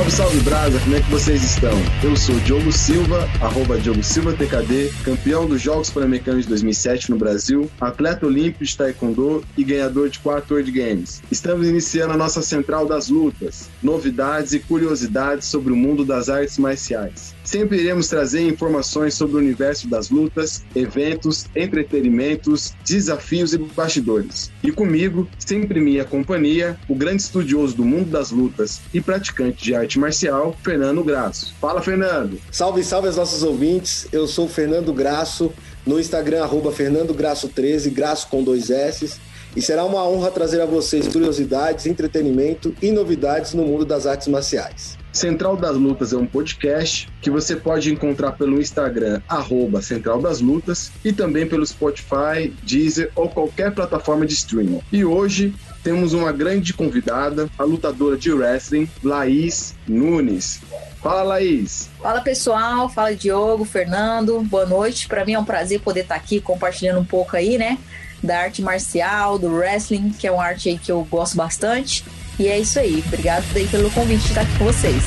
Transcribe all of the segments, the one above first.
Salve, salve Brasa, como é que vocês estão? Eu sou Diogo Silva, arroba Diogo Silva TKD, campeão dos Jogos Pan-Americanos de 2007 no Brasil, atleta olímpico de Taekwondo e ganhador de quatro World Games. Estamos iniciando a nossa central das lutas, novidades e curiosidades sobre o mundo das artes marciais. Sempre iremos trazer informações sobre o universo das lutas, eventos, entretenimentos, desafios e bastidores. E comigo, sempre minha companhia, o grande estudioso do mundo das lutas e praticante de arte marcial, Fernando Graço. Fala, Fernando! Salve, salve aos nossos ouvintes. Eu sou o Fernando Graço, no Instagram, arroba Fernando Graço 13, Graço com dois S. E será uma honra trazer a vocês curiosidades, entretenimento e novidades no mundo das artes marciais. Central das Lutas é um podcast que você pode encontrar pelo Instagram, arroba Central das Lutas, e também pelo Spotify, Deezer ou qualquer plataforma de streaming. E hoje temos uma grande convidada, a lutadora de wrestling, Laís Nunes. Fala, Laís. Fala, pessoal. Fala, Diogo, Fernando. Boa noite. Para mim é um prazer poder estar aqui compartilhando um pouco aí, né, da arte marcial, do wrestling, que é uma arte aí que eu gosto bastante. E é isso aí. Obrigado daí pelo convite de estar aqui com vocês.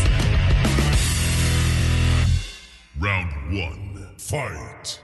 Round 1. Fight.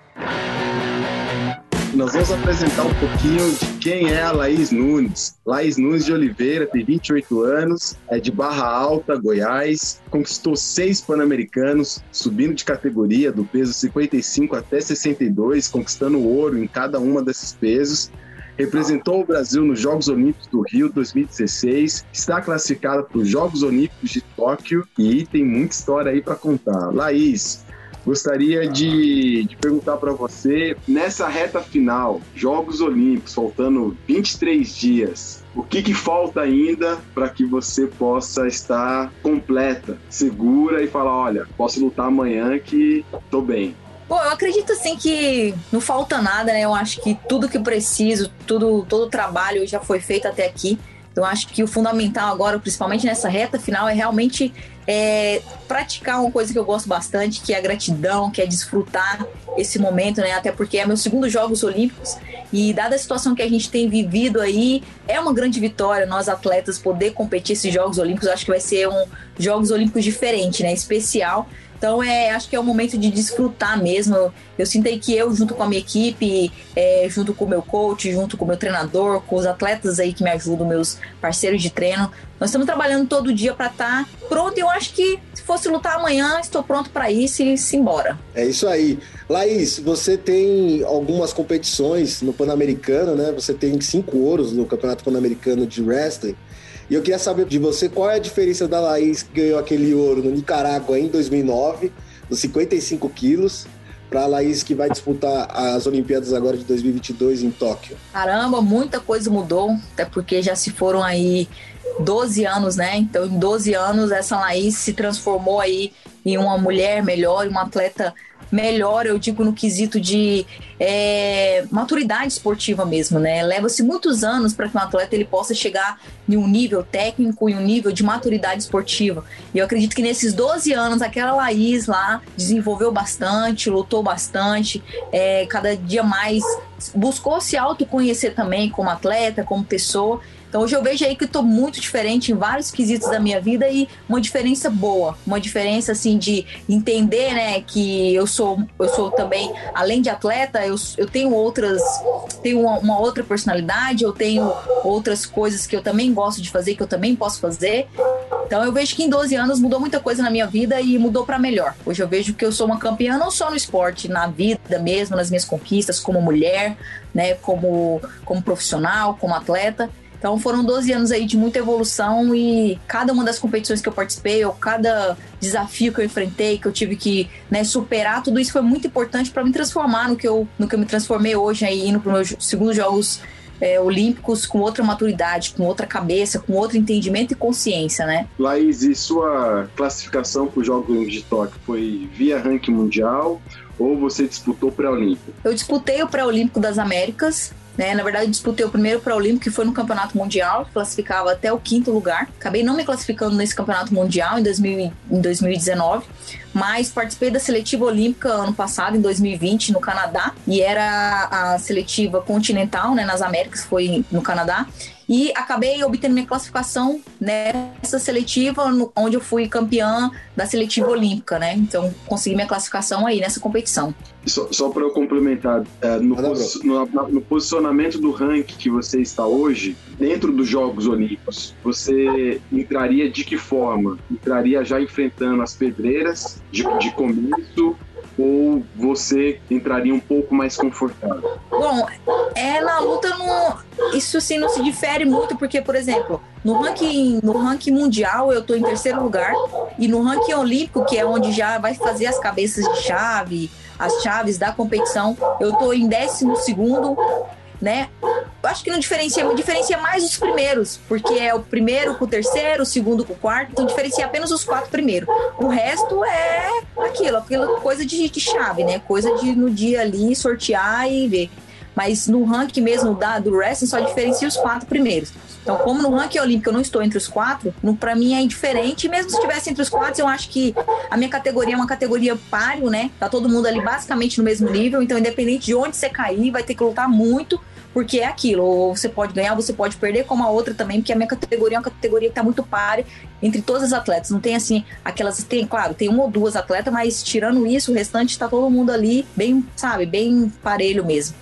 Nós vamos apresentar um pouquinho de quem é a Laís Nunes. Laís Nunes de Oliveira tem 28 anos, é de Barra Alta, Goiás, conquistou seis Pan-Americanos, subindo de categoria do peso 55 até 62, conquistando ouro em cada uma desses pesos representou o Brasil nos Jogos Olímpicos do Rio 2016, está classificada para os Jogos Olímpicos de Tóquio e tem muita história aí para contar. Laís, gostaria de, de perguntar para você, nessa reta final, Jogos Olímpicos, faltando 23 dias, o que, que falta ainda para que você possa estar completa, segura e falar, olha, posso lutar amanhã que tô bem? Bom, eu acredito assim que não falta nada, né? Eu acho que tudo que preciso, tudo, todo o trabalho já foi feito até aqui. Então, acho que o fundamental agora, principalmente nessa reta final, é realmente é, praticar uma coisa que eu gosto bastante, que é a gratidão, que é desfrutar esse momento, né? Até porque é meu segundo Jogos Olímpicos e dada a situação que a gente tem vivido aí, é uma grande vitória nós atletas poder competir esses Jogos Olímpicos. Acho que vai ser um Jogos Olímpicos diferente, né? Especial então, é, acho que é o momento de desfrutar mesmo. Eu sinto que eu, junto com a minha equipe, é, junto com o meu coach, junto com o meu treinador, com os atletas aí que me ajudam, meus parceiros de treino, nós estamos trabalhando todo dia para estar tá pronto. Eu acho que se fosse lutar amanhã, estou pronto para isso e se embora. É isso aí. Laís, você tem algumas competições no Pan-Americano, né? Você tem cinco ouros no Campeonato Pan-Americano de Wrestling. E eu queria saber de você qual é a diferença da Laís que ganhou aquele ouro no Nicarágua em 2009, nos 55 quilos, para a Laís que vai disputar as Olimpíadas agora de 2022 em Tóquio? Caramba, muita coisa mudou, até porque já se foram aí 12 anos, né? Então, em 12 anos, essa Laís se transformou aí em uma mulher melhor, uma atleta melhor, eu digo no quesito de é, maturidade esportiva mesmo, né? Leva-se muitos anos para que um atleta ele possa chegar em um nível técnico e um nível de maturidade esportiva. E eu acredito que nesses 12 anos, aquela Laís lá desenvolveu bastante, lutou bastante, é, cada dia mais buscou se autoconhecer também como atleta, como pessoa. Então hoje eu vejo aí que tô muito diferente em vários quesitos da minha vida e uma diferença boa, uma diferença assim de entender, né, que eu sou eu sou também além de atleta, eu, eu tenho outras tenho uma, uma outra personalidade, eu tenho outras coisas que eu também gosto de fazer, que eu também posso fazer. Então eu vejo que em 12 anos mudou muita coisa na minha vida e mudou para melhor. Hoje eu vejo que eu sou uma campeã não só no esporte, na vida mesmo, nas minhas conquistas como mulher, né, como como profissional, como atleta. Então foram 12 anos aí de muita evolução e cada uma das competições que eu participei, ou cada desafio que eu enfrentei, que eu tive que né, superar, tudo isso foi muito importante para me transformar no que eu, no que eu me transformei hoje aí, indo para os meus segundos Jogos é, Olímpicos com outra maturidade, com outra cabeça, com outro entendimento e consciência, né? Laís, e sua classificação para os Jogos de Tóquio foi via ranking mundial ou você disputou pré-olímpico? Eu disputei o pré-olímpico das Américas, né? Na verdade, disputei o primeiro pré-olímpico, que foi no Campeonato Mundial, classificava até o quinto lugar. Acabei não me classificando nesse Campeonato Mundial em, 2000, em 2019, mas participei da seletiva olímpica ano passado, em 2020, no Canadá, e era a seletiva continental, né, nas Américas, foi no Canadá. e acabei obtendo minha classificação nessa seletiva, no, onde eu fui campeã da seletiva olímpica, né? Então consegui minha classificação aí nessa competição. Só, só para eu complementar, é, no, no, no, posicionamento do ranking que você está hoje, dentro dos Jogos Olímpicos, você entraria de que forma? Entraria já enfrentando as pedreiras de, de começo ou você entraria um pouco mais confortável? Bom, é na luta no isso sim não se difere muito porque, por exemplo, no ranking no ranking mundial eu estou em terceiro lugar e no ranking olímpico que é onde já vai fazer as cabeças de chave, as chaves da competição, eu estou em décimo segundo né? Acho que não diferencia, diferencia mais os primeiros, porque é o primeiro com o terceiro, o segundo com o quarto, então diferencia apenas os quatro primeiros. O resto é aquilo, aquela coisa de, de chave, né? Coisa de no dia ali sortear e ver. Mas no ranking mesmo da, do wrestling só diferencia os quatro primeiros. Então, como no ranking olímpico eu não estou entre os quatro, para mim é indiferente. Mesmo se estivesse entre os quatro, eu acho que a minha categoria é uma categoria páreo, né? Tá todo mundo ali basicamente no mesmo nível. Então, independente de onde você cair, vai ter que lutar muito porque é aquilo, ou você pode ganhar, você pode perder, como a outra também, porque a minha categoria é uma categoria que tá muito pare entre todas as atletas. Não tem assim, aquelas. Tem, claro, tem uma ou duas atletas, mas tirando isso, o restante tá todo mundo ali bem, sabe, bem parelho mesmo.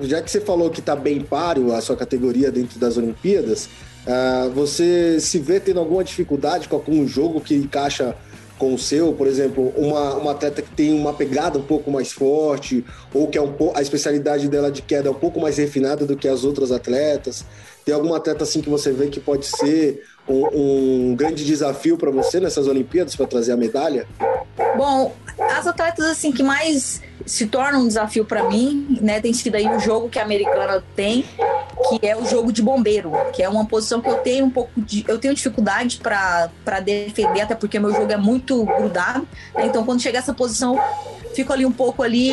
Já que você falou que tá bem páreo a sua categoria dentro das Olimpíadas, uh, você se vê tendo alguma dificuldade com algum jogo que encaixa com o seu, por exemplo, uma, uma atleta que tem uma pegada um pouco mais forte, ou que é um a especialidade dela de queda é um pouco mais refinada do que as outras atletas? Tem alguma atleta assim que você vê que pode ser um, um grande desafio para você nessas Olimpíadas para trazer a medalha? Bom, as atletas assim que mais se tornam um desafio para mim, né, tem sido aí o jogo que a americana tem, que é o jogo de bombeiro, que é uma posição que eu tenho um pouco de, eu tenho dificuldade para defender, até porque meu jogo é muito grudado. Né? Então, quando chega essa posição, fico ali um pouco ali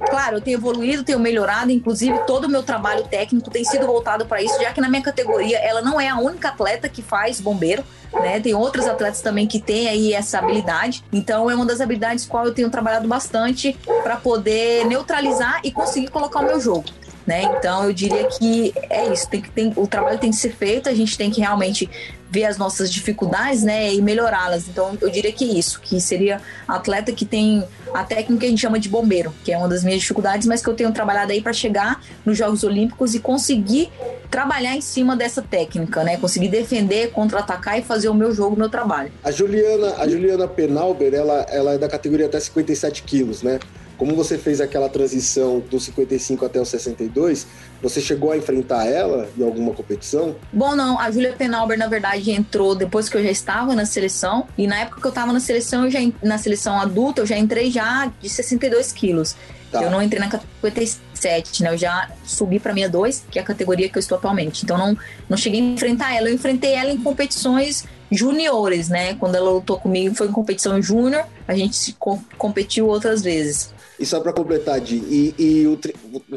Claro, eu tenho evoluído, tenho melhorado, inclusive todo o meu trabalho técnico tem sido voltado para isso, já que na minha categoria ela não é a única atleta que faz bombeiro, né? Tem outros atletas também que têm aí essa habilidade. Então é uma das habilidades qual eu tenho trabalhado bastante para poder neutralizar e conseguir colocar o meu jogo. Né? Então eu diria que é isso, tem que tem, o trabalho tem que ser feito, a gente tem que realmente ver as nossas dificuldades, né, e melhorá-las. Então eu diria que isso, que seria atleta que tem a técnica que a gente chama de bombeiro, que é uma das minhas dificuldades, mas que eu tenho trabalhado aí para chegar nos Jogos Olímpicos e conseguir trabalhar em cima dessa técnica, né? Conseguir defender, contra-atacar e fazer o meu jogo, o meu trabalho. A Juliana, a Juliana Penalber, ela, ela é da categoria até 57 quilos, né? Como você fez aquela transição do 55 até o 62, você chegou a enfrentar ela em alguma competição? Bom, não. A Julia Penalber, na verdade, entrou depois que eu já estava na seleção. E na época que eu estava na seleção, eu já na seleção adulta, eu já entrei já de 62 quilos. Tá. Eu não entrei na categoria 57, né? Eu já subi para 62, que é a categoria que eu estou atualmente. Então não, não cheguei a enfrentar ela. Eu enfrentei ela em competições juniores, né? Quando ela lutou comigo foi em competição júnior. A gente competiu outras vezes. E só para completar, Di, e, e o,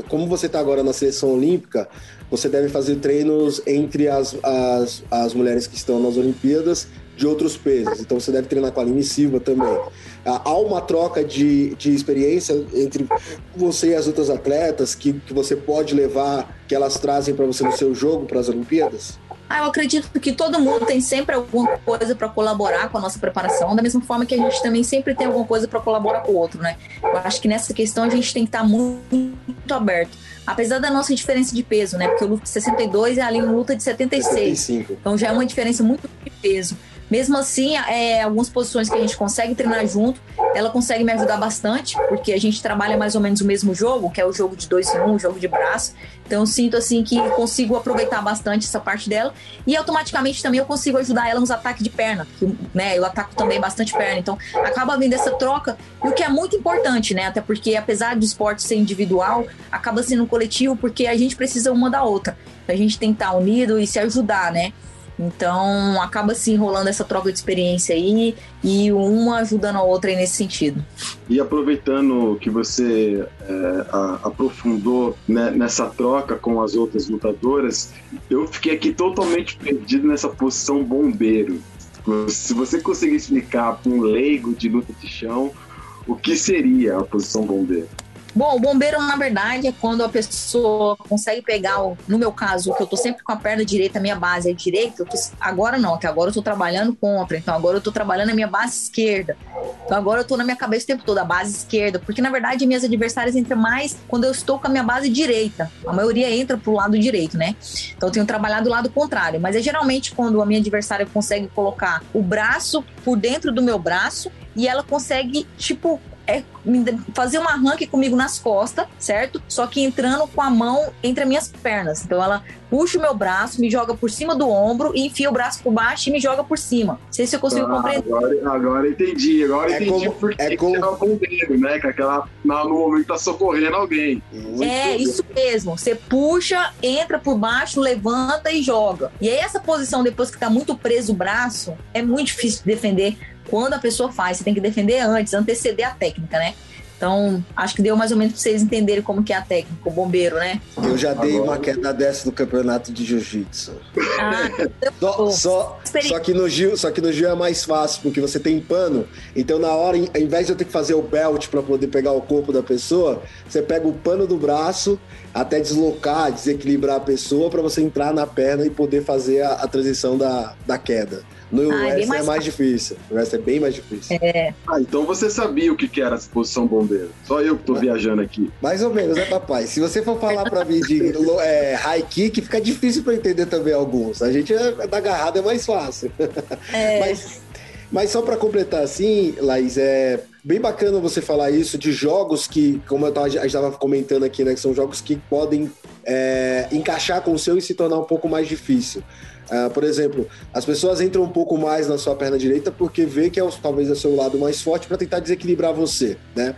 como você está agora na seleção olímpica, você deve fazer treinos entre as, as, as mulheres que estão nas Olimpíadas de outros pesos. Então você deve treinar com a Aline Silva também. Ah, há uma troca de, de experiência entre você e as outras atletas que, que você pode levar, que elas trazem para você no seu jogo para as Olimpíadas? Ah, eu acredito que todo mundo tem sempre alguma coisa para colaborar com a nossa preparação, da mesma forma que a gente também sempre tem alguma coisa para colaborar com o outro, né? Eu acho que nessa questão a gente tem que estar tá muito, muito aberto. Apesar da nossa diferença de peso, né? Porque eu luto de 62 e a Aline luta de 76. 75. Então já é uma diferença muito de peso. Mesmo assim, é, algumas posições que a gente consegue treinar junto, ela consegue me ajudar bastante, porque a gente trabalha mais ou menos o mesmo jogo, que é o jogo de dois em um, o jogo de braço. Então eu sinto assim que consigo aproveitar bastante essa parte dela e automaticamente também eu consigo ajudar ela nos ataques de perna, que, né, eu ataco também bastante perna. Então acaba vindo essa troca, e o que é muito importante, né? Até porque apesar do esporte ser individual, acaba sendo um coletivo porque a gente precisa uma da outra. A gente tem que estar unido e se ajudar, né? Então acaba se enrolando essa troca de experiência aí e uma ajudando a outra nesse sentido. E aproveitando que você é, a, aprofundou né, nessa troca com as outras lutadoras, eu fiquei aqui totalmente perdido nessa posição bombeiro. Se você conseguir explicar para um leigo de luta de chão o que seria a posição bombeiro. Bom, o bombeiro, na verdade, é quando a pessoa consegue pegar, o, no meu caso, que eu tô sempre com a perna direita, a minha base é direita, tô, agora não, que agora eu tô trabalhando contra, então agora eu tô trabalhando a minha base esquerda. Então agora eu tô na minha cabeça o tempo todo, a base esquerda, porque na verdade minhas adversárias entram mais quando eu estou com a minha base direita. A maioria entra pro lado direito, né? Então eu tenho trabalhado do lado contrário, mas é geralmente quando a minha adversária consegue colocar o braço por dentro do meu braço e ela consegue, tipo, é fazer um arranque comigo nas costas, certo? Só que entrando com a mão entre as minhas pernas. Então ela puxa o meu braço, me joga por cima do ombro e enfia o braço por baixo e me joga por cima. Não sei se eu consigo ah, compreender. Agora, agora entendi, agora é entendi como, porque é como... é com o dedo, né? Que aquela, no momento tá socorrendo alguém. Muito é, isso mesmo. Você puxa, entra por baixo, levanta e joga. E aí essa posição, depois que tá muito preso o braço, é muito difícil de defender quando a pessoa faz. Você tem que defender antes, anteceder a técnica, né? Então, acho que deu mais ou menos para vocês entenderem como que é a técnica, o bombeiro, né? Eu já dei uma queda dessa no campeonato de jiu-jitsu. Ah, só, só, só, que no Gil, só que no Gil é mais fácil, porque você tem pano. Então, na hora, ao invés de eu ter que fazer o belt para poder pegar o corpo da pessoa, você pega o pano do braço até deslocar, desequilibrar a pessoa para você entrar na perna e poder fazer a, a transição da, da queda. No ah, é, mais, é mais difícil. O resto é bem mais difícil. É. Ah, então você sabia o que era a posição bombeiro. Só eu que tô viajando aqui. Mais ou menos, né, papai? Se você for falar pra mim de é, high kick, fica difícil pra entender também alguns. A gente é, da agarrada é mais fácil. É. Mas, mas só para completar assim, Laís, é bem bacana você falar isso de jogos que, como eu tava, a gente estava comentando aqui, né, que são jogos que podem é, encaixar com o seu e se tornar um pouco mais difícil. Uh, por exemplo, as pessoas entram um pouco mais na sua perna direita porque vê que é talvez é o seu lado mais forte para tentar desequilibrar você, né?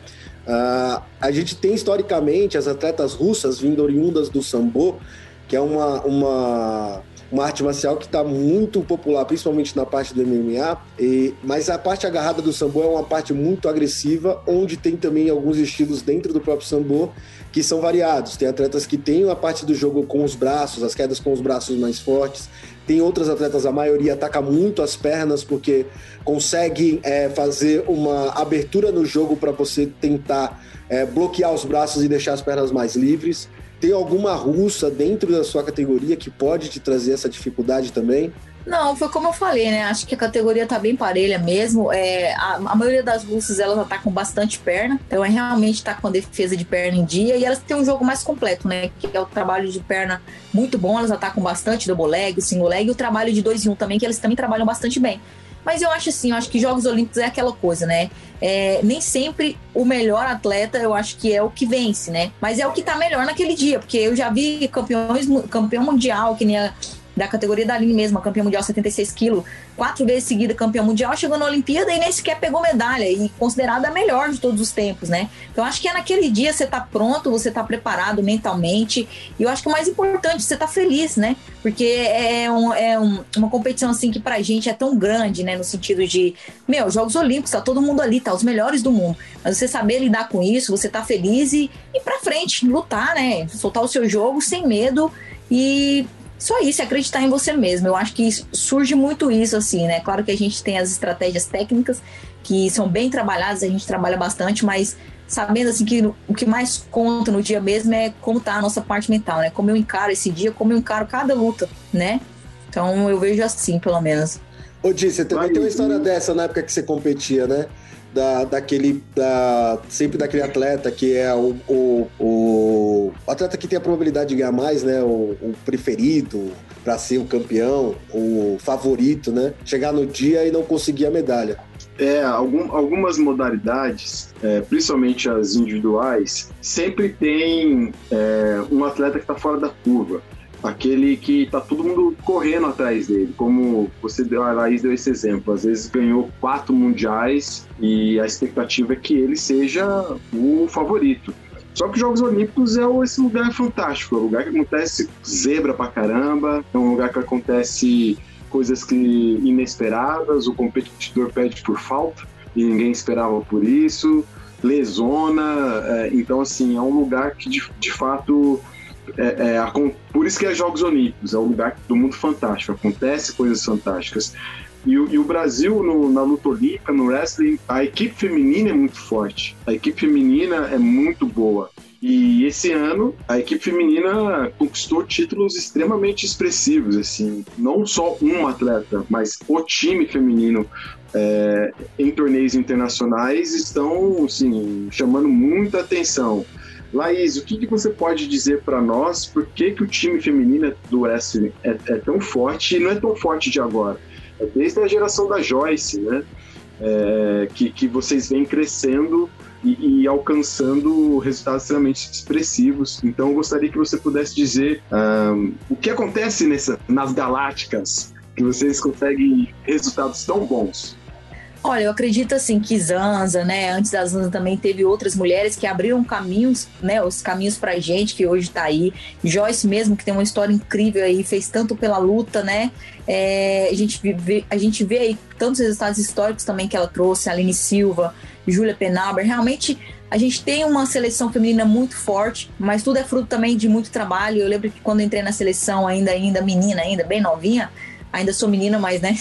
Uh, a gente tem historicamente as atletas russas vindo oriundas do sambo, que é uma, uma, uma arte marcial que está muito popular, principalmente na parte do MMA, e, mas a parte agarrada do sambo é uma parte muito agressiva, onde tem também alguns estilos dentro do próprio sambo que são variados. Tem atletas que têm a parte do jogo com os braços, as quedas com os braços mais fortes. Tem outros atletas, a maioria ataca muito as pernas porque consegue é, fazer uma abertura no jogo para você tentar é, bloquear os braços e deixar as pernas mais livres. Tem alguma russa dentro da sua categoria que pode te trazer essa dificuldade também? Não, foi como eu falei, né? Acho que a categoria tá bem parelha mesmo. É, a, a maioria das russas elas atacam bastante perna, então é realmente tá com a defesa de perna em dia e elas têm um jogo mais completo, né? Que é o trabalho de perna muito bom, elas atacam bastante double leg, single leg e o trabalho de dois em um também, que eles também trabalham bastante bem. Mas eu acho assim, eu acho que Jogos Olímpicos é aquela coisa, né? É, nem sempre o melhor atleta, eu acho que é o que vence, né? Mas é o que tá melhor naquele dia, porque eu já vi campeões, campeão mundial, que nem a da categoria da Aline mesmo, campeã mundial 76 quilos, quatro vezes seguida campeã mundial, chegou na Olimpíada e nem sequer pegou medalha e considerada a melhor de todos os tempos, né? Então acho que é naquele dia você tá pronto, você tá preparado mentalmente e eu acho que o mais importante, você tá feliz, né? Porque é, um, é um, uma competição assim que pra gente é tão grande, né? No sentido de, meu, Jogos Olímpicos, tá todo mundo ali, tá os melhores do mundo. Mas você saber lidar com isso, você tá feliz e ir pra frente, lutar, né? Soltar o seu jogo sem medo e só isso, acreditar em você mesmo. Eu acho que surge muito isso, assim, né? Claro que a gente tem as estratégias técnicas que são bem trabalhadas, a gente trabalha bastante, mas sabendo assim que o que mais conta no dia mesmo é como tá a nossa parte mental, né? Como eu encaro esse dia, como eu encaro cada luta, né? Então eu vejo assim, pelo menos. Ô, Di, você também tem uma história dessa na época que você competia, né? Da, daquele. Da, sempre daquele atleta que é o, o, o, atleta que tem a probabilidade de ganhar mais, né? O, o preferido para ser o campeão, o favorito, né? Chegar no dia e não conseguir a medalha. É, algum, algumas modalidades, é, principalmente as individuais, sempre tem é, um atleta que está fora da curva aquele que tá todo mundo correndo atrás dele, como você deu, a Laís deu esse exemplo, às vezes ganhou quatro mundiais e a expectativa é que ele seja o favorito. Só que os Jogos Olímpicos é esse lugar fantástico, é um lugar que acontece zebra pra caramba, é um lugar que acontece coisas que inesperadas, o competidor pede por falta e ninguém esperava por isso, lesona, é, então assim, é um lugar que de, de fato é, é, por isso que é Jogos Olímpicos, é um lugar do mundo fantástico, acontece coisas fantásticas. E, e o Brasil, no, na luta olímpica, no wrestling, a equipe feminina é muito forte. A equipe feminina é muito boa. E esse ano a equipe feminina conquistou títulos extremamente expressivos, assim, não só um atleta, mas o time feminino é, em torneios internacionais estão assim, chamando muita atenção. Laís, o que, que você pode dizer para nós? Por que, que o time feminino do wrestling é, é, tão forte e não é tão forte de agora? É desde a geração da Joyce, né? É, que, que vocês vêm crescendo e, e, alcançando resultados extremamente expressivos. Então, eu gostaria que você pudesse dizer um, o que acontece nessa, nas galácticas que vocês conseguem resultados tão bons. Olha, eu acredito assim que Zanza, né? Antes da Zanza também teve outras mulheres que abriram caminhos, né? Os caminhos pra gente, que hoje tá aí. Joyce mesmo, que tem uma história incrível aí, fez tanto pela luta, né? É, a, gente vê, a gente vê aí tantos resultados históricos também que ela trouxe, Aline Silva, Júlia Penaber. Realmente a gente tem uma seleção feminina muito forte, mas tudo é fruto também de muito trabalho. Eu lembro que quando entrei na seleção, ainda, ainda menina, ainda bem novinha, Ainda sou menina, mas, né?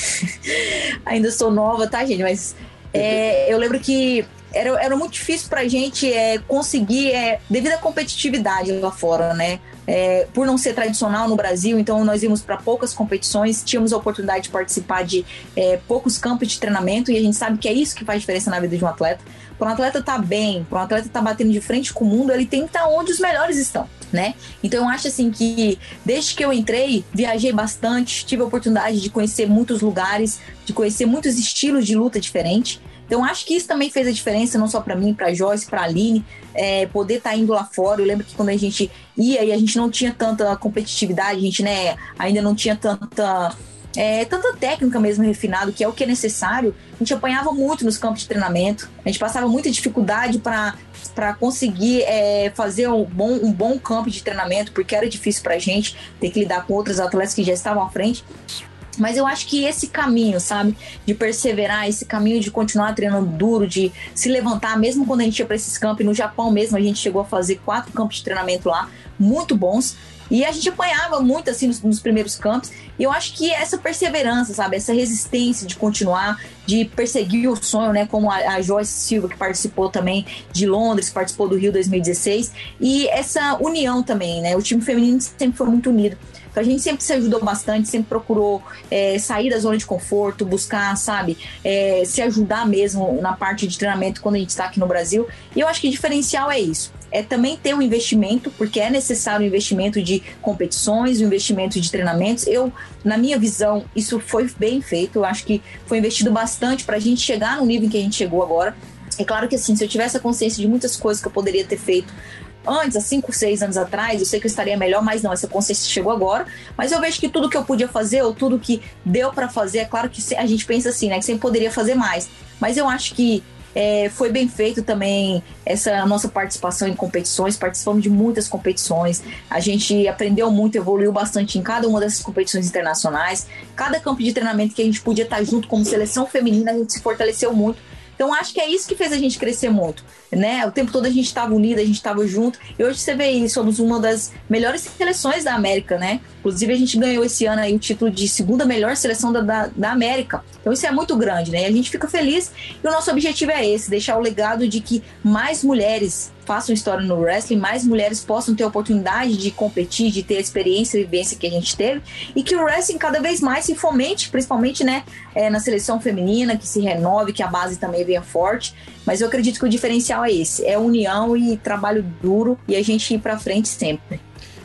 Ainda sou nova, tá, gente? Mas é, eu lembro que era, era muito difícil pra gente é, conseguir, é, devido à competitividade lá fora, né? É, por não ser tradicional no Brasil, então nós íamos para poucas competições, tínhamos a oportunidade de participar de é, poucos campos de treinamento e a gente sabe que é isso que faz diferença na vida de um atleta. Para um atleta estar tá bem, para um atleta estar tá batendo de frente com o mundo, ele tem que estar tá onde os melhores estão né? Então eu acho assim que desde que eu entrei, viajei bastante, tive a oportunidade de conhecer muitos lugares, de conhecer muitos estilos de luta diferentes. Então acho que isso também fez a diferença, não só para mim, para Joyce, para Aline, é, poder estar tá indo lá fora. Eu lembro que quando a gente ia e a gente não tinha tanta competitividade, a gente né, ainda não tinha tanta é, tanta técnica mesmo refinado, que é o que é necessário, a gente apanhava muito nos campos de treinamento, a gente passava muita dificuldade para conseguir é, fazer um bom, um bom campo de treinamento, porque era difícil para a gente ter que lidar com outros atletas que já estavam à frente. Mas eu acho que esse caminho, sabe, de perseverar, esse caminho de continuar treinando duro, de se levantar, mesmo quando a gente ia para esses campos, no Japão mesmo a gente chegou a fazer quatro campos de treinamento lá, muito bons. E a gente apanhava muito assim nos, nos, primeiros campos. E eu acho que essa perseverança, sabe, essa resistência de continuar, de perseguir o sonho, né, como a, a Joyce Silva que participou também de Londres, participou do Rio 2016, e essa união também, né? O time feminino sempre foi muito unido. A gente sempre se ajudou bastante, sempre procurou é, sair da zona de conforto, buscar, sabe, é, se ajudar mesmo na parte de treinamento quando a gente está aqui no Brasil. E eu acho que o diferencial é isso é também ter um investimento, porque é necessário um investimento de competições, um investimento de treinamentos. Eu, na minha visão, isso foi bem feito. Eu acho que foi investido bastante para a gente chegar no nível em que a gente chegou agora. É claro que assim, se eu tivesse a consciência de muitas coisas que eu poderia ter feito antes, há 5, 6 anos atrás, eu sei que eu estaria melhor, mas não, essa consciência chegou agora. Mas eu vejo que tudo que eu podia fazer, ou tudo que deu para fazer, é claro que a gente pensa assim, né, que sempre poderia fazer mais. Mas eu acho que é, foi bem feito também essa nossa participação em competições, participamos de muitas competições. A gente aprendeu muito, evoluiu bastante em cada uma dessas competições internacionais. Cada campo de treinamento que a gente podia estar junto como seleção feminina, a gente se fortaleceu muito. Então acho que é isso que fez a gente crescer muito, né? O tempo todo a gente estava unida, a gente estava junto. E hoje você vê aí, somos uma das melhores seleções da América, né? Inclusive a gente ganhou esse ano aí o título de segunda melhor seleção da, da, da América. Então isso é muito grande, né? E a gente fica feliz e o nosso objetivo é esse, deixar o legado de que mais mulheres façam história no wrestling, mais mulheres possam ter a oportunidade de competir, de ter a experiência e vivência que a gente teve, e que o wrestling cada vez mais se fomente, principalmente né, é, na seleção feminina, que se renove, que a base também venha forte. Mas eu acredito que o diferencial é esse: é união e trabalho duro e a gente ir para frente sempre.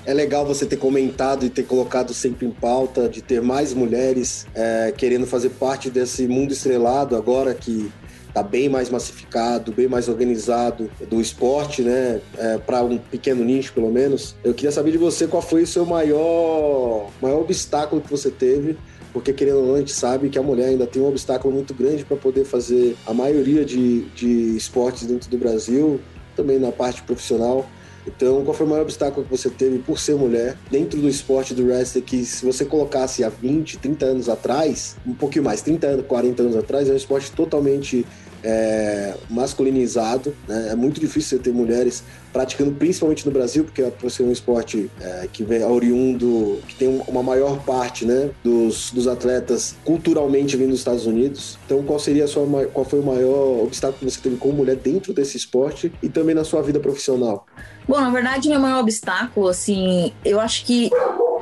É legal você ter comentado e ter colocado sempre em pauta de ter mais mulheres é, querendo fazer parte desse mundo estrelado agora que está bem mais massificado, bem mais organizado do esporte, né? É, para um pequeno nicho, pelo menos. Eu queria saber de você qual foi o seu maior, maior obstáculo que você teve porque querendo ou não, a gente sabe que a mulher ainda tem um obstáculo muito grande para poder fazer a maioria de, de esportes dentro do Brasil, também na parte profissional. Então, qual foi o maior obstáculo que você teve por ser mulher dentro do esporte do wrestling que se você colocasse há 20, 30 anos atrás, um pouquinho mais, 30 anos, 40 anos atrás, é um esporte totalmente é, masculinizado. Né? É muito difícil você ter mulheres praticando, principalmente no Brasil, porque por ser um esporte é, que vem oriundo, que tem uma maior parte né, dos, dos atletas culturalmente vindo dos Estados Unidos. Então, qual seria sua, qual foi o maior obstáculo que você teve como mulher dentro desse esporte e também na sua vida profissional? Bom, na verdade, meu maior obstáculo, assim, eu acho que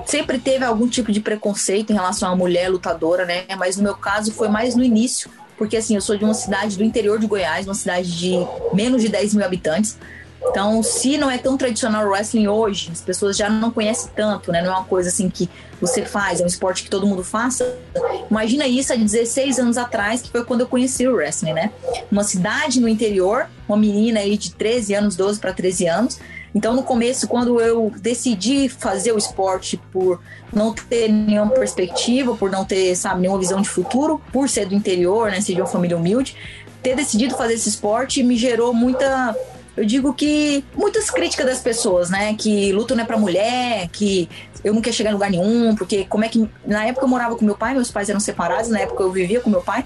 sempre teve algum tipo de preconceito em relação à mulher lutadora, né? Mas no meu caso foi mais no início, porque assim, eu sou de uma cidade do interior de Goiás, uma cidade de menos de 10 mil habitantes. Então, se não é tão tradicional o wrestling hoje, as pessoas já não conhecem tanto, né? Não é uma coisa assim que você faz, é um esporte que todo mundo faça. Imagina isso há 16 anos atrás, que foi quando eu conheci o wrestling, né? Uma cidade no interior, uma menina aí de 13 anos, 12 para 13 anos, então, no começo, quando eu decidi fazer o esporte por não ter nenhuma perspectiva, por não ter, sabe, nenhuma visão de futuro, por ser do interior, né, ser de uma família humilde, ter decidido fazer esse esporte me gerou muita eu digo que muitas críticas das pessoas, né? Que luta não é pra mulher, que eu não quero chegar em lugar nenhum, porque como é que. Na época eu morava com meu pai, meus pais eram separados, na época eu vivia com meu pai.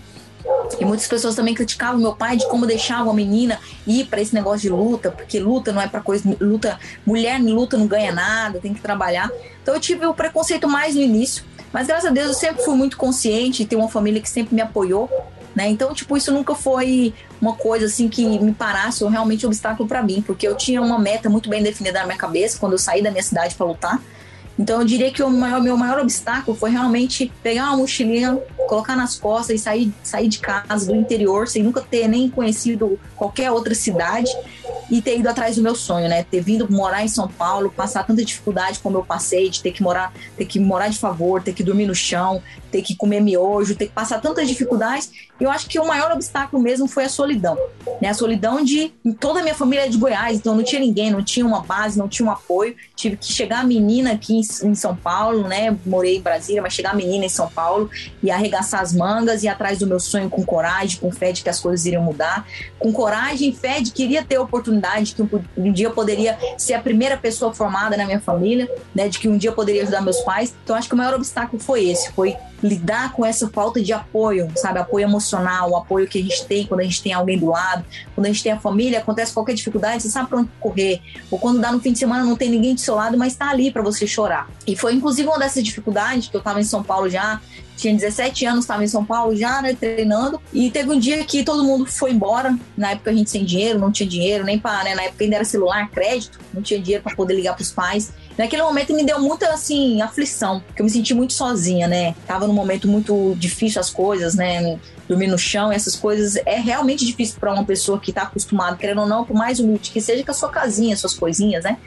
E muitas pessoas também criticavam meu pai de como deixar uma menina ir para esse negócio de luta, porque luta não é para coisa, luta, mulher luta não ganha nada, tem que trabalhar. Então eu tive o preconceito mais no início, mas graças a Deus eu sempre fui muito consciente e tenho uma família que sempre me apoiou, né? Então, tipo, isso nunca foi uma coisa assim que me parasse ou realmente um obstáculo para mim, porque eu tinha uma meta muito bem definida na minha cabeça quando eu saí da minha cidade para lutar. Então eu diria que o maior, meu maior obstáculo foi realmente pegar uma mochilinha, colocar nas costas e sair, sair de casa do interior sem nunca ter nem conhecido qualquer outra cidade e ter ido atrás do meu sonho, né? Ter vindo morar em São Paulo, passar tanta dificuldade como eu passei, de ter que morar, ter que morar de favor, ter que dormir no chão, ter que comer miojo, ter que passar tantas dificuldades. Eu acho que o maior obstáculo mesmo foi a solidão, né? A solidão de toda a minha família é de Goiás, então não tinha ninguém, não tinha uma base, não tinha um apoio. Tive que chegar a menina aqui em, São Paulo, né? Morei em Brasília, mas chegar a menina em São Paulo e arregaçar as mangas e atrás do meu sonho com coragem, com fé de que as coisas iriam mudar, com coragem, fé de que iria ter oportunidade, que um dia eu poderia ser a primeira pessoa formada na minha família, né? De que um dia eu poderia ajudar meus pais. Então acho que o maior obstáculo foi esse, foi lidar com essa falta de apoio, sabe? Apoio emocional, o apoio que a gente tem quando a gente tem alguém do lado, quando a gente tem a família, acontece qualquer dificuldade, você sabe para onde correr. Ou quando dá no fim de semana, não tem ninguém do seu lado, mas está ali para você chorar. E foi inclusive uma dessas dificuldades que eu estava em São Paulo já, tinha 17 anos, estava em São Paulo já, né, treinando. E teve um dia que todo mundo foi embora. Na época a gente sem dinheiro, não tinha dinheiro nem para, né, na época ainda era celular, crédito, não tinha dinheiro para poder ligar para os pais. Naquele momento me deu muita assim aflição, porque eu me senti muito sozinha, né? Tava num momento muito difícil as coisas, né? Dormir no chão, essas coisas é realmente difícil para uma pessoa que tá acostumada, querendo ou não, por mais humilde que seja, com a sua casinha, suas coisinhas, né?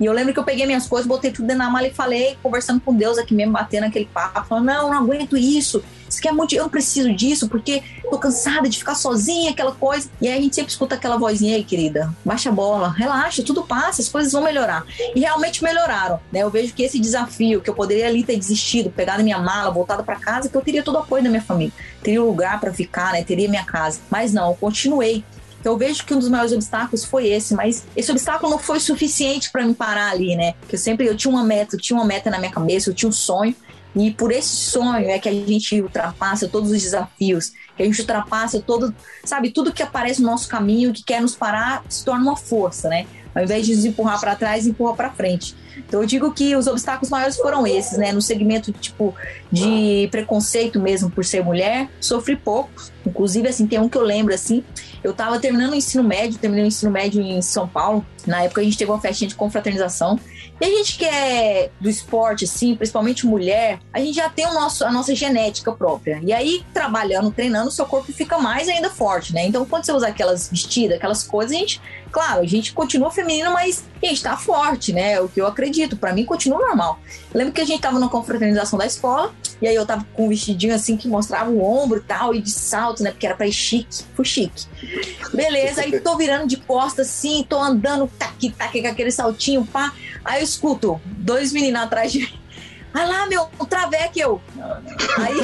E eu lembro que eu peguei minhas coisas, botei tudo dentro da mala e falei, conversando com Deus aqui mesmo, batendo aquele papo, falando, não, não aguento isso. Isso aqui é muito, eu preciso disso, porque tô cansada de ficar sozinha, aquela coisa. E aí a gente sempre escuta aquela vozinha aí, querida, baixa a bola, relaxa, tudo passa, as coisas vão melhorar. E realmente melhoraram, né? Eu vejo que esse desafio, que eu poderia ali ter desistido, pegado minha mala, voltado para casa, que eu teria todo o apoio da minha família. Teria lugar para ficar, né? Teria minha casa. Mas não, eu continuei então, eu vejo que um dos maiores obstáculos foi esse, mas esse obstáculo não foi suficiente para me parar ali, né? Porque eu sempre eu tinha uma meta, eu tinha uma meta na minha cabeça, eu tinha um sonho. E por esse sonho é que a gente ultrapassa todos os desafios, que a gente ultrapassa todo, sabe, tudo que aparece no nosso caminho, que quer nos parar, se torna uma força, né? Ao invés de nos empurrar para trás, empurra para frente. Então eu digo que os obstáculos maiores foram esses, né? No segmento tipo de preconceito mesmo por ser mulher, sofri poucos. Inclusive assim, tem um que eu lembro assim, eu tava terminando o ensino médio, terminei o ensino médio em São Paulo. Na época a gente teve uma festinha de confraternização. E a gente que é do esporte, assim, principalmente mulher, a gente já tem o nosso, a nossa genética própria. E aí, trabalhando, treinando, o seu corpo fica mais ainda forte, né? Então, quando você usa aquelas vestidas, aquelas coisas, a gente, claro, a gente continua feminino, mas a gente tá forte, né? É o que eu acredito. para mim, continua normal. Eu lembro que a gente tava na confraternização da escola, e aí eu tava com um vestidinho assim que mostrava o ombro e tal, e de salto, né? Porque era pra ir chique. Fui chique. Beleza, aí tô virando de costas assim, tô andando, tac, tac, com aquele saltinho, pá. Aí eu escuto dois meninos atrás de mim. Ah lá, meu, um traveque eu. Aí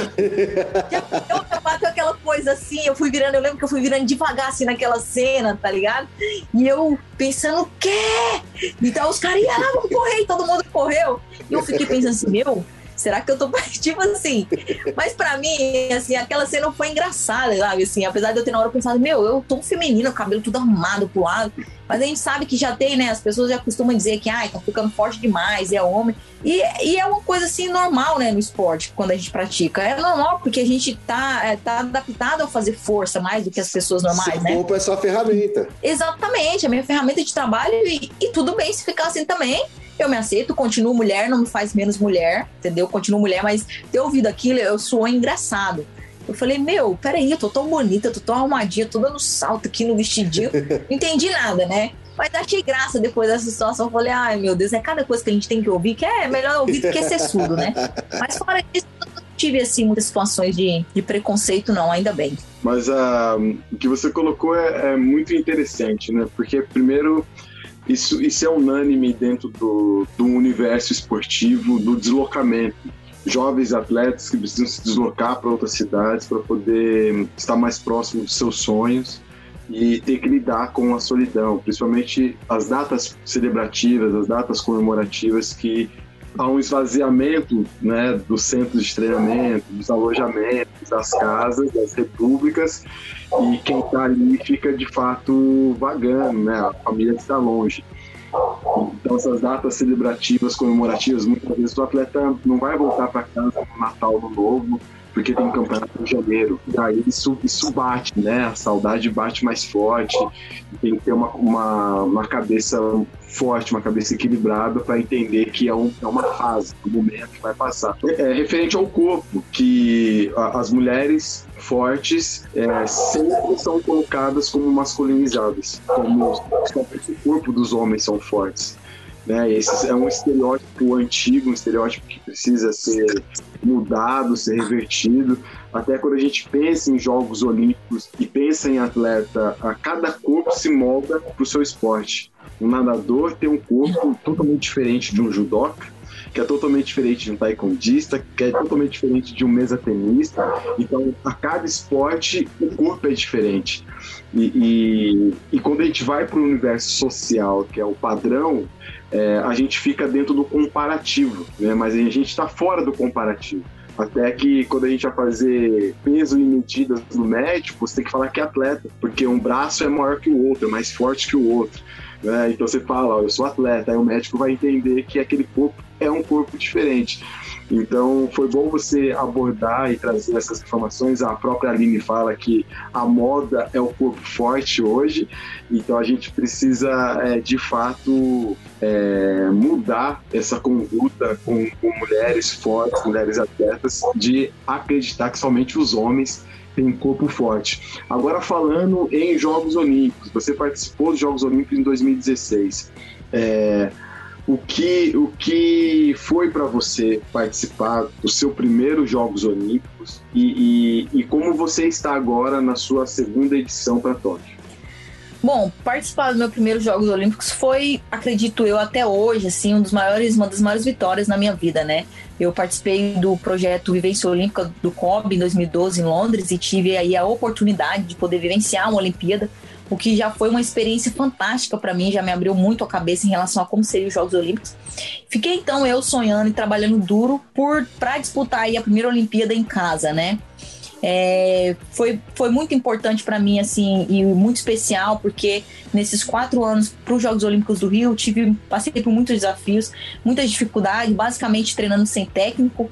eu já bateu aquela coisa assim, eu fui virando, eu lembro que eu fui virando devagar assim naquela cena, tá ligado? E eu pensando, o quê? Então os caras, ah, vamos correr, e todo mundo correu. E eu fiquei pensando assim, meu, Será que eu tô tipo assim? Mas para mim, assim, aquela cena foi engraçada, sabe? Assim, apesar de eu ter na hora pensado, meu, eu tô feminino, cabelo tudo arrumado pro lado. Mas a gente sabe que já tem, né? As pessoas já costumam dizer que, ai, tá ficando forte demais, é homem. E, e é uma coisa assim normal, né, no esporte, quando a gente pratica. É normal, porque a gente tá, é, tá adaptado a fazer força mais do que as pessoas normais, Seu né? corpo é sua ferramenta. Exatamente, a minha ferramenta de trabalho e, e tudo bem se ficar assim também eu me aceito, continuo mulher, não me faz menos mulher, entendeu? Continuo mulher, mas ter ouvido aquilo, eu sou engraçado. Eu falei, meu, peraí, eu tô tão bonita, tô tão arrumadinha, tô dando salto aqui no vestidinho. Não entendi nada, né? Mas achei graça depois dessa situação. Falei, ai meu Deus, é cada coisa que a gente tem que ouvir, que é melhor ouvir do que ser surdo, né? Mas fora isso, não tive assim muitas situações de, de preconceito, não, ainda bem. Mas uh, o que você colocou é, é muito interessante, né? Porque, primeiro, isso, isso é unânime dentro do, do universo esportivo, do deslocamento. Jovens atletas que precisam se deslocar para outras cidades para poder estar mais próximo dos seus sonhos e ter que lidar com a solidão, principalmente as datas celebrativas, as datas comemorativas que há um esvaziamento né, dos centros de treinamento, dos alojamentos, das casas, das repúblicas, e quem está ali fica de fato vagando, né, a família está longe. Então, essas datas celebrativas, comemorativas, muitas vezes o atleta não vai voltar para casa no Natal, no Novo, porque tem campeonato em janeiro. E aí isso, isso bate, né? A saudade bate mais forte. Tem que ter uma, uma, uma cabeça forte, uma cabeça equilibrada para entender que é, um, é uma fase, um momento que vai passar. É, é referente ao corpo, que a, as mulheres fortes é, sempre são colocadas como masculinizadas, como o corpo dos homens são fortes. Né? Esse é um estereótipo antigo, um estereótipo que precisa ser mudado, ser revertido. Até quando a gente pensa em Jogos Olímpicos e pensa em atleta, a cada corpo se molda para o seu esporte. Um nadador tem um corpo totalmente diferente de um judoca, que é totalmente diferente de um taekwondista, que é totalmente diferente de um mesa tenista. Então, a cada esporte, o corpo é diferente. E, e, e quando a gente vai para o universo social, que é o padrão, é, a gente fica dentro do comparativo, né? mas a gente está fora do comparativo. Até que quando a gente vai fazer peso e medidas no médico, você tem que falar que é atleta, porque um braço é maior que o outro, é mais forte que o outro. Né? Então você fala, ó, eu sou atleta, aí o médico vai entender que aquele corpo é um corpo diferente. Então foi bom você abordar e trazer essas informações. A própria Aline fala que a moda é o corpo forte hoje, então a gente precisa é, de fato é, mudar essa conduta com, com mulheres fortes, mulheres atletas, de acreditar que somente os homens tem corpo forte. Agora falando em Jogos Olímpicos, você participou dos Jogos Olímpicos em 2016. É, o que, o que foi para você participar do seu primeiro Jogos Olímpicos e, e, e como você está agora na sua segunda edição para Tóquio? Bom, participar do meu primeiro Jogos Olímpicos foi, acredito eu, até hoje, assim, um dos maiores, uma das maiores vitórias na minha vida, né? Eu participei do projeto Vivência Olímpica do COB em 2012 em Londres e tive aí a oportunidade de poder vivenciar uma Olimpíada o que já foi uma experiência fantástica para mim, já me abriu muito a cabeça em relação a como seriam os Jogos Olímpicos. Fiquei então eu sonhando e trabalhando duro por para disputar a primeira Olimpíada em casa, né? É, foi, foi muito importante para mim, assim, e muito especial, porque nesses quatro anos para os Jogos Olímpicos do Rio, tive, passei por muitos desafios, muita dificuldade, basicamente treinando sem técnico,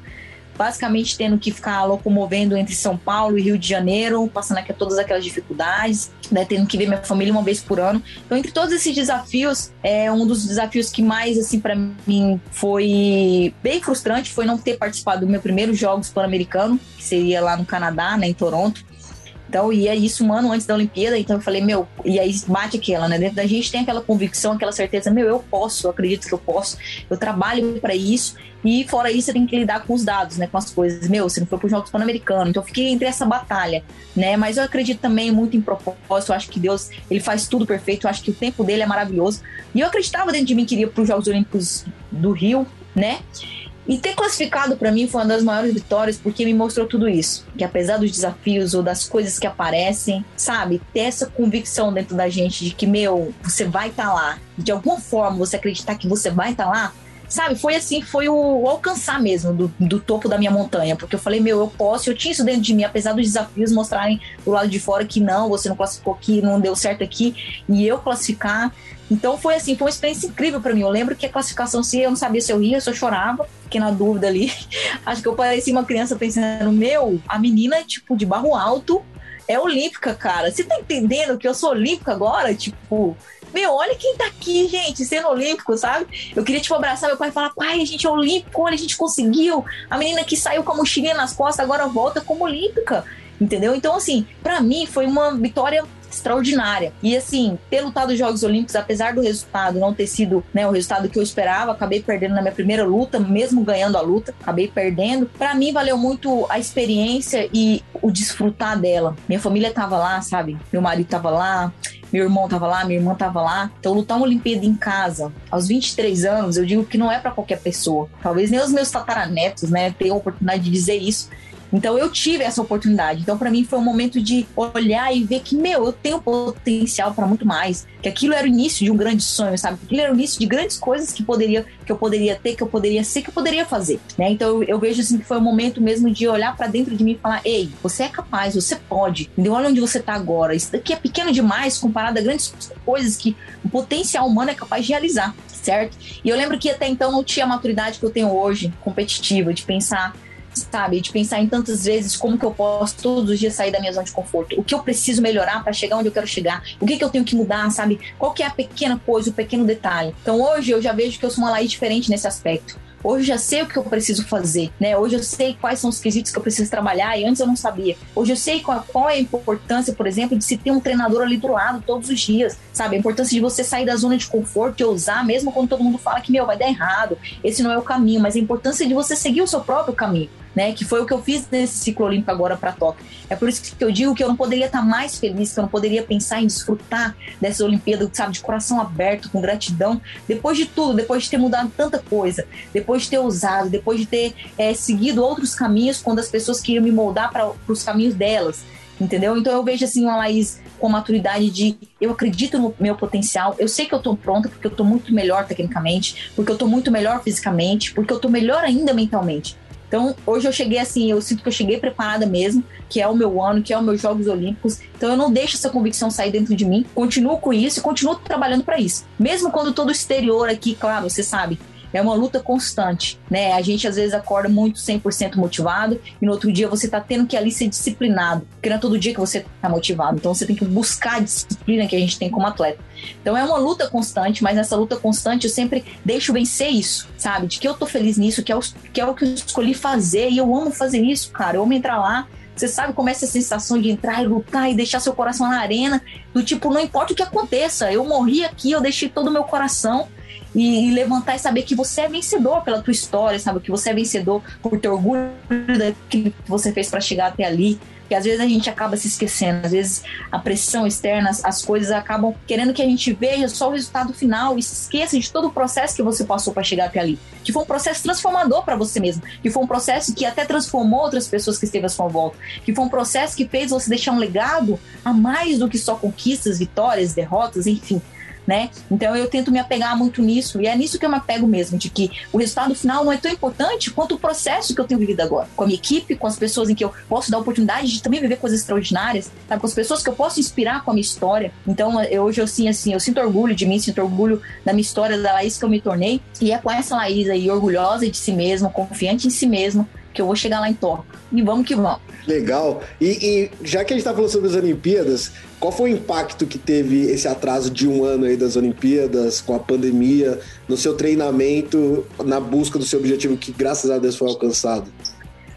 basicamente tendo que ficar locomovendo entre São Paulo e Rio de Janeiro, passando aqui todas aquelas dificuldades, né, tendo que ver minha família uma vez por ano. Então, entre todos esses desafios, é um dos desafios que mais, assim, para mim foi bem frustrante foi não ter participado do meu primeiro Jogos Pan-Americano, que seria lá no Canadá, né, em Toronto. Então, e é isso um ano antes da Olimpíada, então eu falei, meu, e aí bate aquela, né? Dentro da gente tem aquela convicção, aquela certeza, meu, eu posso, eu acredito que eu posso, eu trabalho para isso, e fora isso, você tem que lidar com os dados, né? Com as coisas. Meu, você não foi para os Jogos Pan-Americanos, então eu fiquei entre essa batalha, né? Mas eu acredito também muito em propósito, eu acho que Deus, ele faz tudo perfeito, eu acho que o tempo dele é maravilhoso. E eu acreditava dentro de mim que iria para os Jogos Olímpicos do Rio, né? E ter classificado para mim foi uma das maiores vitórias porque me mostrou tudo isso. Que apesar dos desafios ou das coisas que aparecem, sabe, ter essa convicção dentro da gente de que, meu, você vai estar tá lá. De alguma forma você acreditar que você vai estar tá lá, sabe, foi assim, foi o, alcançar mesmo do, do, topo da minha montanha, porque eu falei, meu, eu posso, eu tinha isso dentro de mim, apesar dos desafios mostrarem do lado de fora que não, você não classificou aqui, não deu certo aqui, e eu classificar. Então foi assim, foi uma experiência incrível para mim. Eu lembro que a classificação, se eu não sabia se eu ria, se eu chorava, fiquei na dúvida ali. Acho que eu parecia uma criança pensando, meu, a menina, tipo, de barro alto, é olímpica, cara. Você tá entendendo que eu sou olímpica agora? Tipo, meu, olha quem tá aqui, gente, sendo olímpico, sabe? Eu queria, tipo, abraçar meu pai e falar, pai, a gente é olímpico, olha, a gente conseguiu. A menina que saiu com a mochilinha nas costas agora volta como olímpica, entendeu? Então, assim, para mim foi uma vitória extraordinária. E assim, ter lutado os Jogos Olímpicos, apesar do resultado não ter sido né, o resultado que eu esperava, acabei perdendo na minha primeira luta, mesmo ganhando a luta, acabei perdendo. Para mim valeu muito a experiência e o desfrutar dela. Minha família tava lá, sabe? Meu marido tava lá, meu irmão tava lá, minha irmã tava lá. Então, lutar uma Olimpíada em casa, aos 23 anos, eu digo que não é para qualquer pessoa. Talvez nem os meus tataranetos, né, tenham a oportunidade de dizer isso. Então eu tive essa oportunidade. Então para mim foi um momento de olhar e ver que meu, eu tenho potencial para muito mais, que aquilo era o início de um grande sonho, sabe? Aquilo era o início de grandes coisas que poderia que eu poderia ter, que eu poderia ser, que eu poderia fazer, né? Então eu, eu vejo assim que foi um momento mesmo de olhar para dentro de mim e falar: "Ei, você é capaz, você pode". Entendeu? Olha onde você tá agora. Isso daqui é pequeno demais comparado a grandes coisas que o potencial humano é capaz de realizar, certo? E eu lembro que até então não tinha a maturidade que eu tenho hoje, competitiva, de pensar sabe? De pensar em tantas vezes como que eu posso todos os dias sair da minha zona de conforto. O que eu preciso melhorar para chegar onde eu quero chegar. O que, que eu tenho que mudar, sabe? Qual que é a pequena coisa, o pequeno detalhe. Então hoje eu já vejo que eu sou uma Laís diferente nesse aspecto. Hoje eu já sei o que eu preciso fazer, né? Hoje eu sei quais são os quesitos que eu preciso trabalhar e antes eu não sabia. Hoje eu sei qual, qual é a importância, por exemplo, de se ter um treinador ali do lado todos os dias, sabe? A importância de você sair da zona de conforto e ousar, mesmo quando todo mundo fala que, meu, vai dar errado, esse não é o caminho, mas a importância de você seguir o seu próprio caminho né? Que foi o que eu fiz nesse ciclo olímpico agora para Tóquio. É por isso que eu digo que eu não poderia estar mais feliz, que eu não poderia pensar em desfrutar dessa Olimpíada, sabe, de coração aberto, com gratidão, depois de tudo, depois de ter mudado tanta coisa, depois de ter usado, depois de ter é, seguido outros caminhos quando as pessoas queriam me moldar para os caminhos delas, entendeu? Então eu vejo assim uma Laís com maturidade de eu acredito no meu potencial, eu sei que eu tô pronta porque eu tô muito melhor tecnicamente, porque eu tô muito melhor fisicamente, porque eu tô melhor ainda mentalmente. Então, hoje eu cheguei assim, eu sinto que eu cheguei preparada mesmo, que é o meu ano, que é os meus Jogos Olímpicos. Então, eu não deixo essa convicção sair dentro de mim, continuo com isso e continuo trabalhando para isso. Mesmo quando todo o exterior aqui, claro, você sabe, é uma luta constante, né? A gente às vezes acorda muito 100% motivado e no outro dia você tá tendo que ali ser disciplinado, porque não é todo dia que você tá motivado. Então você tem que buscar a disciplina que a gente tem como atleta. Então é uma luta constante, mas nessa luta constante eu sempre deixo vencer isso, sabe? De que eu tô feliz nisso, que é o que, é o que eu escolhi fazer e eu amo fazer isso, cara. Eu amo entrar lá você sabe como é essa sensação de entrar e lutar e deixar seu coração na arena? Do tipo, não importa o que aconteça, eu morri aqui, eu deixei todo o meu coração e, e, levantar e saber que você é vencedor pela tua história, sabe? Que você é vencedor por ter orgulho daquilo que você fez para chegar até ali. Que às vezes a gente acaba se esquecendo, às vezes a pressão externa, as, as coisas acabam querendo que a gente veja só o resultado final e se esqueça de todo o processo que você passou para chegar até ali. Que foi um processo transformador para você mesmo, que foi um processo que até transformou outras pessoas que esteve à sua volta, que foi um processo que fez você deixar um legado a mais do que só conquistas, vitórias, derrotas, enfim né? Então eu tento me apegar muito nisso e é nisso que eu me apego mesmo, de que o resultado final não é tão importante quanto o processo que eu tenho vivido agora, com a minha equipe, com as pessoas em que eu posso dar oportunidade de também viver coisas extraordinárias, sabe? Com as pessoas que eu posso inspirar com a minha história. Então eu, hoje eu sim, assim, eu sinto orgulho de mim, sinto orgulho da minha história, da Laís que eu me tornei e é com essa Laís aí orgulhosa de si mesma, confiante em si mesma, que eu vou chegar lá em Tóquio. E vamos que vamos. Legal. E, e já que a gente está falando sobre as Olimpíadas, qual foi o impacto que teve esse atraso de um ano aí das Olimpíadas, com a pandemia, no seu treinamento, na busca do seu objetivo, que graças a Deus foi alcançado?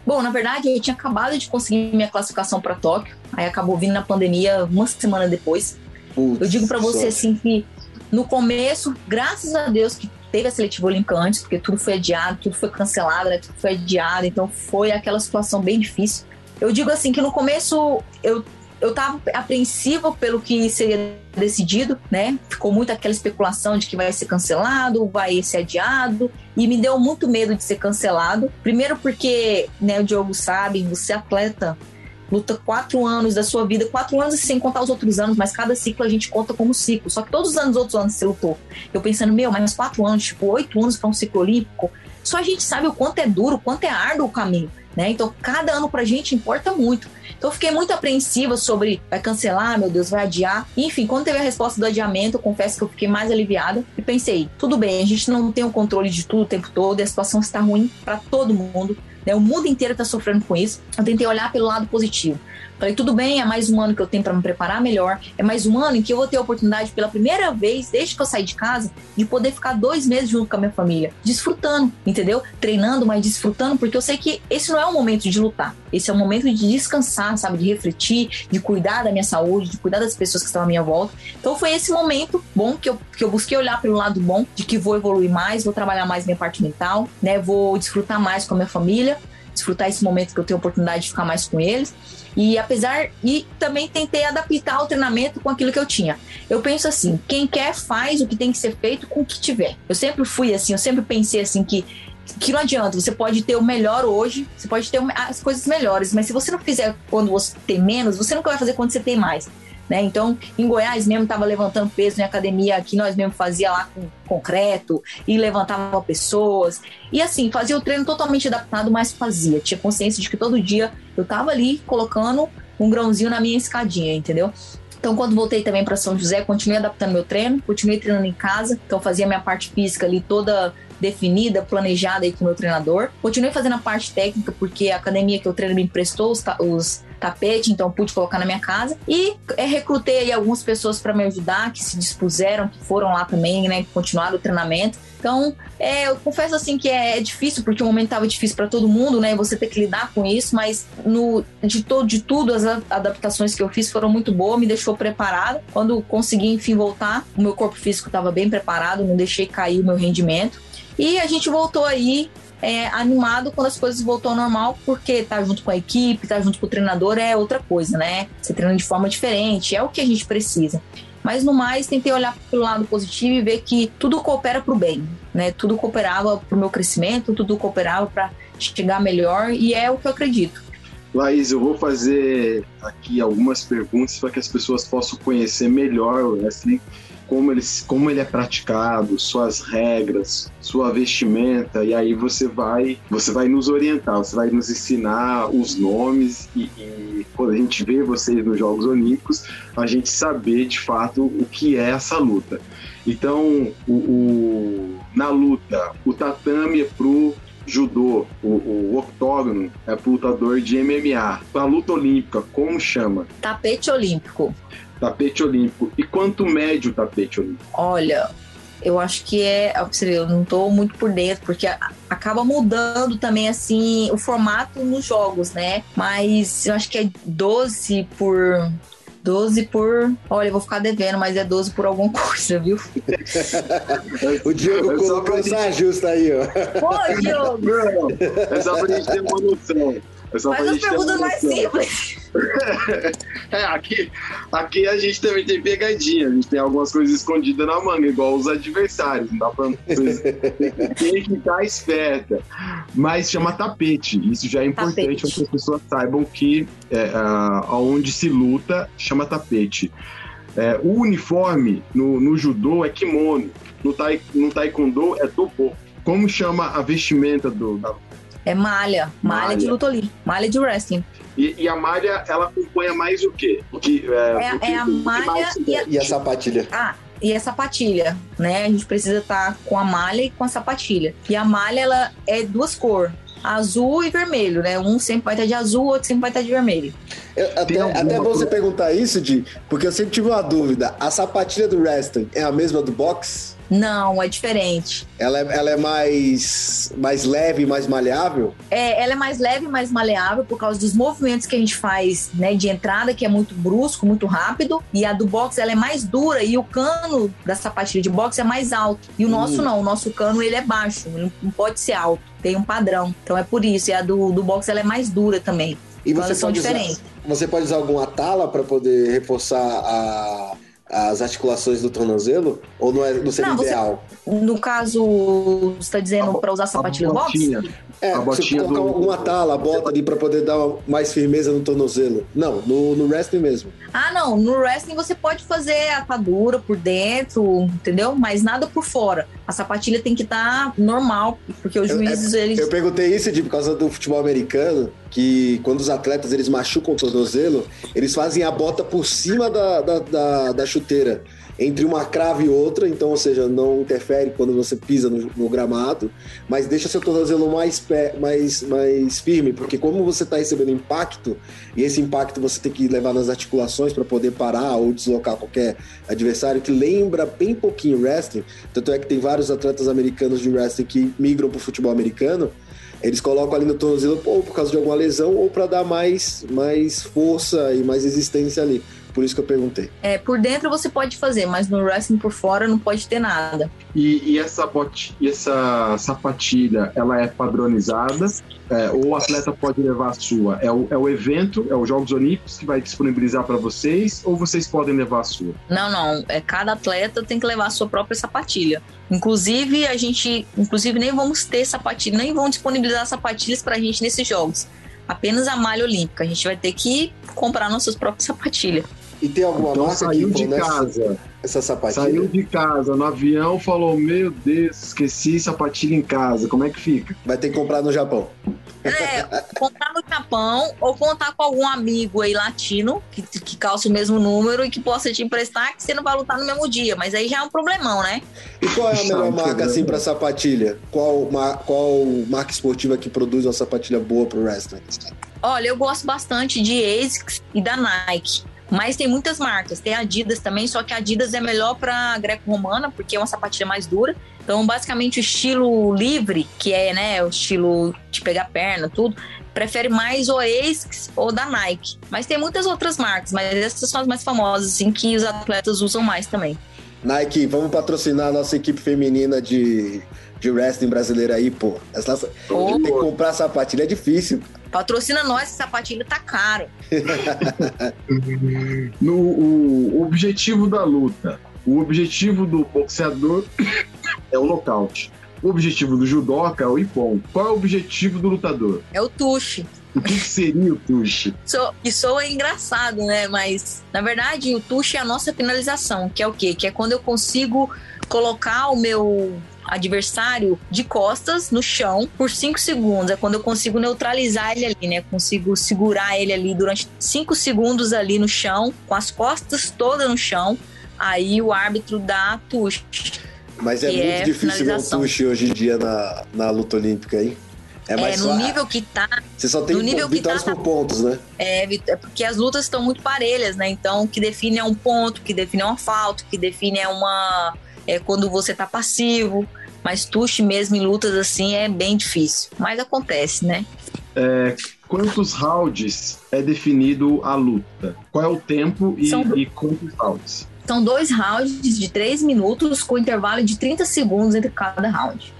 Bom, na verdade, eu tinha acabado de conseguir minha classificação para Tóquio, aí acabou vindo na pandemia uma semana depois. Putz, eu digo para você assim que no começo, graças a Deus que teve a seletiva olímpica antes, porque tudo foi adiado, tudo foi cancelado, né, tudo foi adiado, então foi aquela situação bem difícil. Eu digo assim que no começo eu eu estava apreensiva pelo que seria decidido, né? Ficou muito aquela especulação de que vai ser cancelado, vai ser adiado, e me deu muito medo de ser cancelado. Primeiro porque, né, o Diogo sabe, você é atleta, luta quatro anos da sua vida, quatro anos sem contar os outros anos, mas cada ciclo a gente conta como ciclo. Só que todos os anos, outros anos você lutou. Eu pensando, meu, mas quatro anos, tipo, oito anos para um ciclo olímpico, só a gente sabe o quanto é duro, o quanto é árduo o caminho. Né? Então, cada ano pra gente importa muito. Então, eu fiquei muito apreensiva sobre vai cancelar, meu Deus, vai adiar. Enfim, quando teve a resposta do adiamento, eu confesso que eu fiquei mais aliviada e pensei: tudo bem, a gente não tem o controle de tudo o tempo todo, a situação está ruim para todo mundo. Né? O mundo inteiro está sofrendo com isso. Eu tentei olhar pelo lado positivo. Falei, tudo bem, é mais um ano que eu tenho para me preparar melhor. É mais um ano em que eu vou ter a oportunidade, pela primeira vez, desde que eu saí de casa, de poder ficar dois meses junto com a minha família, desfrutando, entendeu? Treinando, mas desfrutando, porque eu sei que esse não é o momento de lutar. Esse é o momento de descansar, sabe? De refletir, de cuidar da minha saúde, de cuidar das pessoas que estão à minha volta. Então foi esse momento bom que eu, que eu busquei olhar pelo lado bom, de que vou evoluir mais, vou trabalhar mais minha parte mental, né? Vou desfrutar mais com a minha família, desfrutar esse momento que eu tenho a oportunidade de ficar mais com eles. E apesar e também tentei adaptar o treinamento com aquilo que eu tinha. Eu penso assim, quem quer faz o que tem que ser feito com o que tiver. Eu sempre fui assim, eu sempre pensei assim que que não adianta, você pode ter o melhor hoje, você pode ter as coisas melhores, mas se você não fizer quando você tem menos, você nunca vai fazer quando você tem mais. Né? Então, em Goiás mesmo estava levantando peso em academia que nós mesmo fazia lá com concreto e levantava pessoas. E assim, fazia o treino totalmente adaptado, mas fazia. Tinha consciência de que todo dia eu estava ali colocando um grãozinho na minha escadinha, entendeu? Então, quando voltei também para São José, continuei adaptando meu treino, continuei treinando em casa. Então, fazia minha parte física ali toda definida, planejada aí com o meu treinador. Continuei fazendo a parte técnica, porque a academia que eu treino me emprestou os, os tapete, então pude colocar na minha casa. E é, recrutei aí algumas pessoas para me ajudar, que se dispuseram, que foram lá também, né, que continuaram o treinamento. Então, é, eu confesso assim que é, é difícil, porque o momento estava difícil para todo mundo, né? Você ter que lidar com isso, mas no, de, todo, de tudo, as adaptações que eu fiz foram muito boas, me deixou preparada. Quando consegui, enfim, voltar, o meu corpo físico estava bem preparado, não deixei cair o meu rendimento. E a gente voltou aí é, animado quando as coisas voltou ao normal, porque tá junto com a equipe, tá junto com o treinador é outra coisa, né? Você treina de forma diferente, é o que a gente precisa. Mas no mais, tentei olhar pelo lado positivo e ver que tudo coopera para o bem, né? Tudo cooperava para o meu crescimento, tudo cooperava para chegar melhor e é o que eu acredito. Laís, eu vou fazer aqui algumas perguntas para que as pessoas possam conhecer melhor o wrestling como ele, como ele é praticado, suas regras, sua vestimenta, e aí você vai, você vai nos orientar, você vai nos ensinar os nomes e, e quando a gente vê vocês nos Jogos Olímpicos, a gente saber de fato o que é essa luta. Então, o, o na luta, o tatame é pro judô, o, o octógono é pro lutador de MMA. A luta olímpica, como chama? Tapete olímpico tapete olímpico. E quanto mede o tapete olímpico? Olha, eu acho que é. Eu não estou muito por dentro, porque acaba mudando também, assim, o formato nos jogos, né? Mas eu acho que é 12 por. 12 por. Olha, eu vou ficar devendo, mas é 12 por alguma coisa, viu? o Diogo colocou essa justa aí, ó. Pô, Diogo! é só pra gente ter uma noção. É Faz as perguntas mais simples. é, aqui, aqui a gente também tem pegadinha, a gente tem algumas coisas escondidas na manga, igual os adversários. Não dá pra. tem que estar esperta. Mas chama tapete. Isso já é importante para que as pessoas saibam que é, aonde se luta chama tapete. É, o uniforme no, no judô é kimono, no, tai, no taekwondo é dobo. Como chama a vestimenta do, da, é malha, malha, malha. de luta ali, malha de wrestling. E, e, a malha, ela acompanha mais o quê? O que é, é, é a malha e a... e a sapatilha. Ah, e a sapatilha, né? A gente precisa estar tá com a malha e com a sapatilha. E a malha, ela é duas cores. Azul e vermelho, né? Um sempre vai estar de azul, o outro sempre vai estar de vermelho. Eu, até, até você perguntar isso, Di, porque eu sempre tive uma dúvida. A sapatilha do wrestling é a mesma do boxe? Não, é diferente. Ela é, ela é mais, mais leve, mais maleável? É, ela é mais leve, mais maleável por causa dos movimentos que a gente faz, né, de entrada, que é muito brusco, muito rápido. E a do boxe, ela é mais dura e o cano da sapatilha de boxe é mais alto. E o hum. nosso não, o nosso cano ele é baixo, ele não pode ser alto, tem um padrão. Então é por isso. E a do, do boxe ela é mais dura também. E então, você são diferentes. Usar, você pode usar alguma tala para poder reforçar a as articulações do tornozelo? Ou não, é, não seria não, ideal? no caso, você está dizendo para usar sapatilha box? É, a você colocar do... uma tala, bota ali para poder dar mais firmeza no tornozelo. Não, no, no wrestling mesmo. Ah, não. No wrestling você pode fazer atadura por dentro, entendeu? Mas nada por fora. A sapatilha tem que estar tá normal, porque os juízes, eu, é, eles... Eu perguntei isso de, por causa do futebol americano, que quando os atletas eles machucam o tornozelo, eles fazem a bota por cima da, da, da, da chuteira entre uma crave e outra, então, ou seja, não interfere quando você pisa no, no gramado, mas deixa seu tornozelo mais, pé, mais, mais firme, porque como você está recebendo impacto, e esse impacto você tem que levar nas articulações para poder parar ou deslocar qualquer adversário, que lembra bem pouquinho wrestling, tanto é que tem vários atletas americanos de wrestling que migram para o futebol americano, eles colocam ali no tornozelo ou por causa de alguma lesão ou para dar mais, mais força e mais resistência ali. Por isso que eu perguntei. É, por dentro você pode fazer, mas no wrestling por fora não pode ter nada. E, e essa, bot, e essa sapatilha, ela é padronizada? É, ou o atleta pode levar a sua? É o, é o evento, é os Jogos Olímpicos que vai disponibilizar para vocês? Ou vocês podem levar a sua? Não, não. É, cada atleta tem que levar a sua própria sapatilha. Inclusive, a gente, inclusive nem vamos ter sapatilha, nem vão disponibilizar sapatilhas para a gente nesses jogos. Apenas a malha olímpica. A gente vai ter que comprar nossas próprias sapatilhas. E tem alguma então, marca saiu que de casa. Essa sapatilha? Saiu de casa no avião, falou: Meu Deus, esqueci sapatilha em casa. Como é que fica? Vai ter que comprar no Japão. É, comprar no Japão ou contar com algum amigo aí latino que, que calça o mesmo número e que possa te emprestar, que você não vai lutar no mesmo dia. Mas aí já é um problemão, né? E qual é a melhor marca assim para sapatilha? Qual, qual marca esportiva que produz uma sapatilha boa pro wrestling? Olha, eu gosto bastante de ASICS e da Nike. Mas tem muitas marcas, tem Adidas também, só que a Adidas é melhor para greco-romana, porque é uma sapatilha mais dura. Então, basicamente, o estilo livre, que é né, o estilo de pegar perna, tudo, prefere mais o ASICS ou da Nike. Mas tem muitas outras marcas, mas essas são as mais famosas, assim, que os atletas usam mais também. Nike, vamos patrocinar a nossa equipe feminina de, de wrestling brasileira aí, pô. Essa, oh. Tem que comprar sapatilha é difícil. Patrocina nós, esse sapatilho tá caro. no, o objetivo da luta, o objetivo do boxeador é o nocaute. O objetivo do judoca é o ipom. Qual é o objetivo do lutador? É o tuche. O que, que seria o tuche? So, isso é engraçado, né? Mas, na verdade, o tuche é a nossa finalização, que é o quê? Que é quando eu consigo colocar o meu adversário de costas no chão por 5 segundos. É quando eu consigo neutralizar ele ali, né? Consigo segurar ele ali durante 5 segundos ali no chão, com as costas todas no chão. Aí o árbitro dá tush. Mas é muito é difícil ver um tush hoje em dia na, na luta olímpica, hein? É, mais é no nível que tá. Você só tem no nível vitórias que tá, por pontos, né? É, é, porque as lutas estão muito parelhas, né? Então, o que define é um ponto, o que define é uma falta, o que define é uma é quando você tá passivo. Mas tush mesmo em lutas assim é bem difícil. Mas acontece, né? É, quantos rounds é definido a luta? Qual é o tempo e, São... e quantos rounds? São dois rounds de três minutos com intervalo de 30 segundos entre cada round.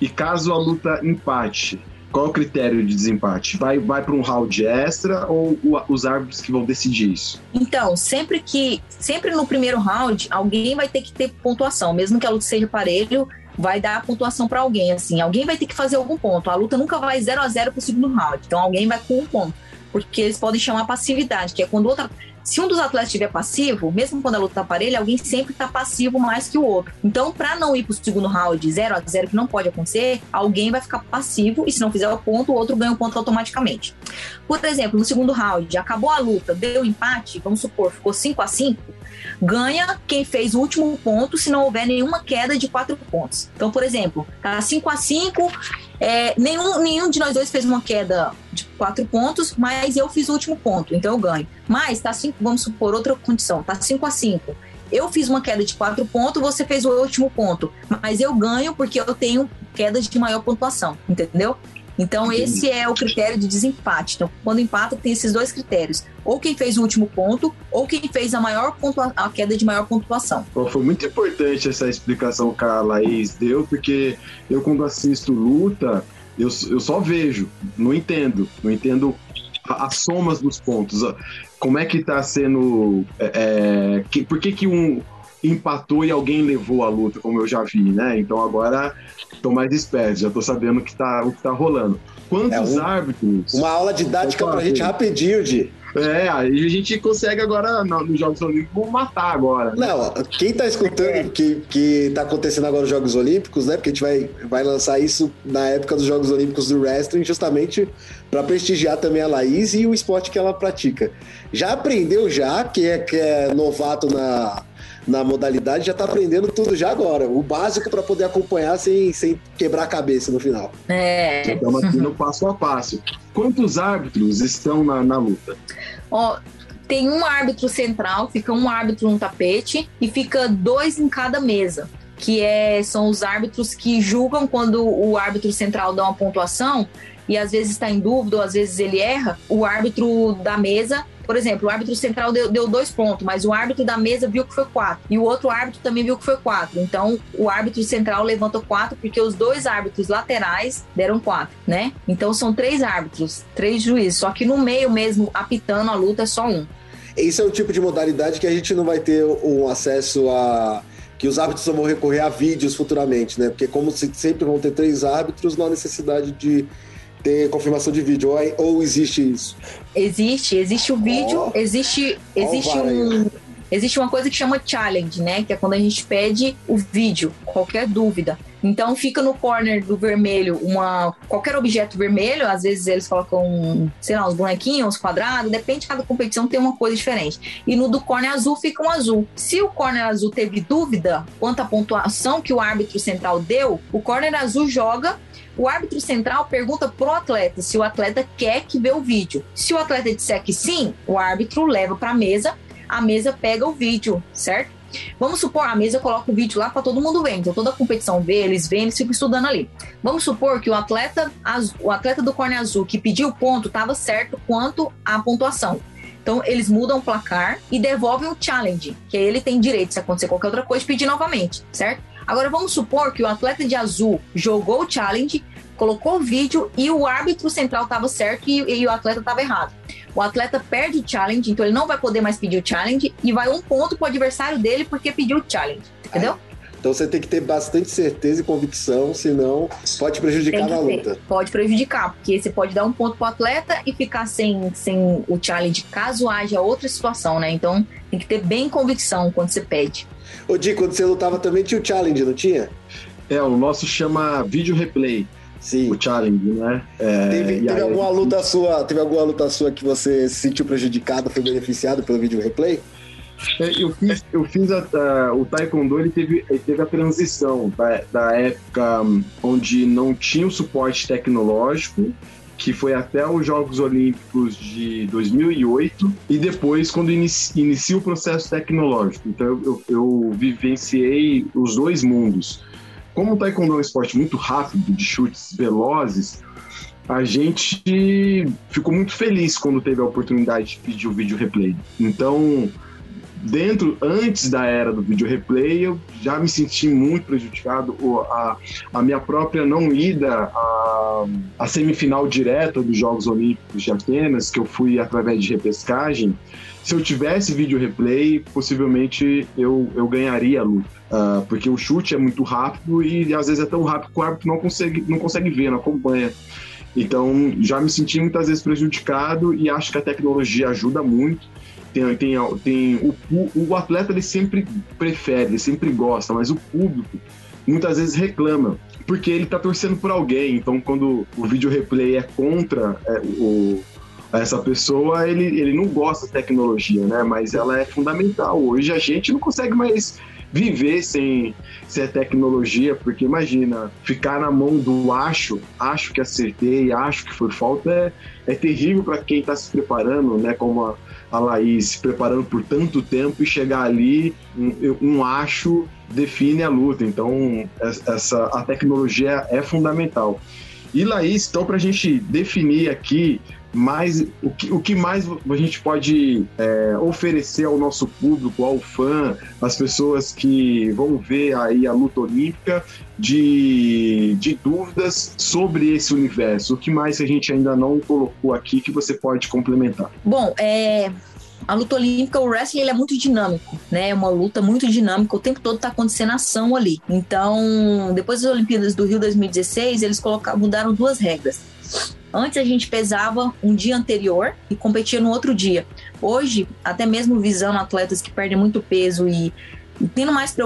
E caso a luta empate, qual o critério de desempate? Vai, vai para um round extra ou os árbitros que vão decidir isso? Então, sempre que. Sempre no primeiro round, alguém vai ter que ter pontuação. Mesmo que a luta seja parelho, vai dar pontuação para alguém. Assim, alguém vai ter que fazer algum ponto. A luta nunca vai 0 a 0 pro segundo round. Então alguém vai com um ponto. Porque eles podem chamar passividade, que é quando outra se um dos atletas estiver passivo, mesmo quando a luta tá parelha, alguém sempre tá passivo mais que o outro. Então, para não ir pro segundo round 0 a 0 que não pode acontecer, alguém vai ficar passivo e se não fizer o ponto, o outro ganha o ponto automaticamente. Por exemplo, no segundo round, acabou a luta, deu empate, vamos supor, ficou 5 a 5 ganha quem fez o último ponto se não houver nenhuma queda de quatro pontos. Então, por exemplo, tá 5 a 5 é, nenhum, nenhum de nós dois fez uma queda de quatro pontos, mas eu fiz o último ponto, então eu ganho. Mas tá cinco, vamos supor outra condição, tá 5 a 5 eu fiz uma queda de quatro pontos, você fez o último ponto. Mas eu ganho porque eu tenho queda de maior pontuação, entendeu? Então, esse é o critério de desempate. Então, quando empata, tem esses dois critérios. Ou quem fez o último ponto, ou quem fez a maior a queda de maior pontuação. Bom, foi muito importante essa explicação que a Laís deu, porque eu, quando assisto luta, eu, eu só vejo, não entendo. Não entendo as somas dos pontos. Como é que tá sendo. É, é, que, por que, que um empatou e alguém levou a luta, como eu já vi, né? Então agora tô mais esperto, já tô sabendo que tá, o que tá rolando. Quantos é um, árbitros? Uma aula didática pra gente rapidinho, de é, aí a gente consegue agora, nos Jogos Olímpicos, matar agora. Né? Não, quem tá escutando é. que, que tá acontecendo agora nos Jogos Olímpicos, né? Porque a gente vai, vai lançar isso na época dos Jogos Olímpicos do Wrestling, justamente para prestigiar também a Laís e o esporte que ela pratica. Já aprendeu já, que é, que é novato na, na modalidade, já tá aprendendo tudo já agora. O básico para poder acompanhar sem, sem quebrar a cabeça no final. É. Estamos aqui no passo a passo. Quantos árbitros estão na, na luta? Ó, tem um árbitro central, fica um árbitro no tapete e fica dois em cada mesa. Que é, são os árbitros que julgam quando o árbitro central dá uma pontuação e às vezes está em dúvida ou às vezes ele erra, o árbitro da mesa por exemplo, o árbitro central deu, deu, dois pontos, mas o árbitro da mesa viu que foi quatro. E o outro árbitro também viu que foi quatro. Então, o árbitro central levanta quatro, porque os dois árbitros laterais deram quatro, né? Então, são três árbitros, três juízes. Só que no meio mesmo, apitando a luta, é só um. Esse é o tipo de modalidade que a gente não vai ter um acesso a que os árbitros vão recorrer a vídeos futuramente, né? Porque como sempre vão ter três árbitros, não há necessidade de ter confirmação de vídeo, ou, ou existe isso? Existe, existe o vídeo, oh. existe, existe oh, um. Existe uma coisa que chama challenge, né? Que é quando a gente pede o vídeo, qualquer dúvida. Então fica no corner do vermelho uma qualquer objeto vermelho, às vezes eles colocam, sei lá, uns bonequinhos, uns quadrados, depende, cada competição tem uma coisa diferente. E no do corner azul fica um azul. Se o corner azul teve dúvida quanto à pontuação que o árbitro central deu, o corner azul joga o árbitro central pergunta pro atleta se o atleta quer que vê o vídeo. Se o atleta disser que sim, o árbitro leva para a mesa, a mesa pega o vídeo, certo? Vamos supor, a mesa coloca o vídeo lá para todo mundo ver, então toda a competição vê, eles vêem, eles ficam estudando ali. Vamos supor que o atleta, o atleta do corne azul que pediu o ponto estava certo quanto à pontuação. Então eles mudam o placar e devolvem o challenge, que aí ele tem direito, se acontecer qualquer outra coisa, pedir novamente, certo? Agora vamos supor que o atleta de azul jogou o challenge, colocou o vídeo e o árbitro central estava certo e, e o atleta estava errado. O atleta perde o challenge, então ele não vai poder mais pedir o challenge e vai um ponto pro adversário dele porque pediu o challenge, entendeu? Então você tem que ter bastante certeza e convicção, senão pode prejudicar na luta. Pode prejudicar, porque você pode dar um ponto pro atleta e ficar sem, sem o challenge caso haja outra situação, né? Então tem que ter bem convicção quando você pede. Ô Di, quando você lutava também tinha o challenge, não tinha? É, o nosso chama vídeo replay. Sim. O challenge, né? É, teve, teve alguma luta sua, teve alguma luta sua que você se sentiu prejudicado, foi beneficiado pelo vídeo replay? É, eu fiz, eu fiz a, a, o Taekwondo, ele teve, ele teve a transição da, da época hum, onde não tinha o suporte tecnológico, que foi até os Jogos Olímpicos de 2008, e depois quando inicia, inicia o processo tecnológico. Então eu, eu, eu vivenciei os dois mundos como o taekwondo é um esporte muito rápido, de chutes velozes, a gente ficou muito feliz quando teve a oportunidade de pedir o vídeo replay. Então, dentro, antes da era do vídeo replay, eu já me senti muito prejudicado. A, a minha própria não ida à, à semifinal direta dos Jogos Olímpicos de Atenas, que eu fui através de repescagem, se eu tivesse vídeo replay, possivelmente eu, eu ganharia a luta. Uh, porque o chute é muito rápido e às vezes é tão rápido que o árbitro não consegue, não consegue ver, não acompanha. Então já me senti muitas vezes prejudicado e acho que a tecnologia ajuda muito. Tem, tem, tem o, o atleta ele sempre prefere, ele sempre gosta, mas o público muitas vezes reclama porque ele está torcendo por alguém. Então, quando o vídeo replay é contra é, o, essa pessoa, ele, ele não gosta de tecnologia, né? Mas ela é fundamental. Hoje a gente não consegue mais viver sem, sem tecnologia, porque imagina, ficar na mão do acho, acho que acertei, acho que foi falta, é, é terrível para quem está se preparando, né? Como a, a Laís se preparando por tanto tempo e chegar ali, um, um acho define a luta. Então, essa, a tecnologia é fundamental. E Laís, então, para a gente definir aqui mais o que, o que mais a gente pode é, oferecer ao nosso público, ao fã, às pessoas que vão ver aí a luta olímpica de, de dúvidas sobre esse universo? O que mais a gente ainda não colocou aqui que você pode complementar? Bom, é, a luta olímpica, o wrestling, ele é muito dinâmico, né? É uma luta muito dinâmica, o tempo todo tá acontecendo ação ali. Então, depois das Olimpíadas do Rio 2016, eles colocaram, mudaram duas regras. Antes a gente pesava um dia anterior e competia no outro dia. Hoje, até mesmo visando atletas que perdem muito peso e tendo mais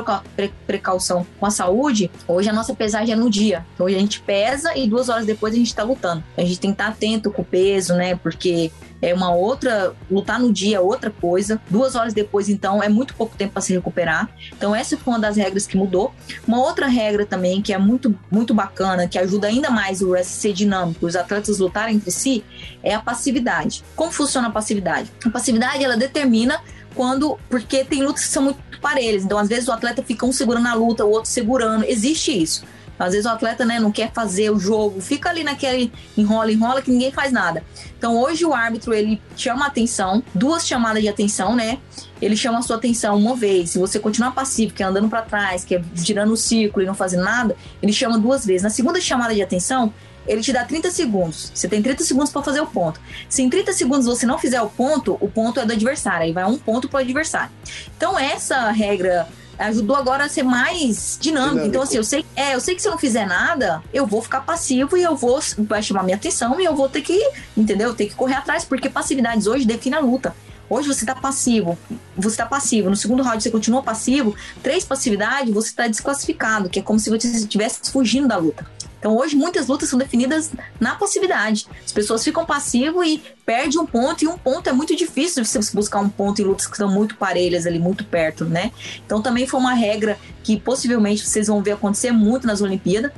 precaução com a saúde, hoje a nossa pesagem é no dia. Hoje a gente pesa e duas horas depois a gente está lutando. A gente tem que estar tá atento com o peso, né? Porque é uma outra, lutar no dia é outra coisa. Duas horas depois, então, é muito pouco tempo para se recuperar. Então, essa foi uma das regras que mudou. Uma outra regra também que é muito, muito bacana, que ajuda ainda mais o wrestling ser dinâmico, os atletas lutarem entre si, é a passividade. Como funciona a passividade? A passividade, ela determina quando. Porque tem lutas que são muito parelhas. Então, às vezes, o atleta fica um segurando a luta, o outro segurando. Existe isso. Às vezes o atleta né, não quer fazer o jogo, fica ali naquele enrola, enrola, que ninguém faz nada. Então hoje o árbitro ele chama atenção, duas chamadas de atenção, né? Ele chama a sua atenção uma vez. Se você continuar passivo, que é andando para trás, que é girando o círculo e não fazendo nada, ele chama duas vezes. Na segunda chamada de atenção, ele te dá 30 segundos. Você tem 30 segundos para fazer o ponto. Se em 30 segundos você não fizer o ponto, o ponto é do adversário. Aí vai um ponto para o adversário. Então, essa regra ajudou agora a ser mais dinâmico. dinâmico. Então, assim, eu sei, é, eu sei que se eu não fizer nada, eu vou ficar passivo e eu vou. Vai chamar minha atenção e eu vou ter que, entendeu? Ter que correr atrás, porque passividades hoje definem a luta. Hoje você está passivo, você está passivo. No segundo round você continua passivo, três passividades, você está desclassificado, que é como se você estivesse fugindo da luta. Então hoje muitas lutas são definidas na passividade. As pessoas ficam passivas e perdem um ponto, e um ponto é muito difícil você buscar um ponto em lutas que estão muito parelhas ali, muito perto, né? Então também foi uma regra que possivelmente vocês vão ver acontecer muito nas Olimpíadas.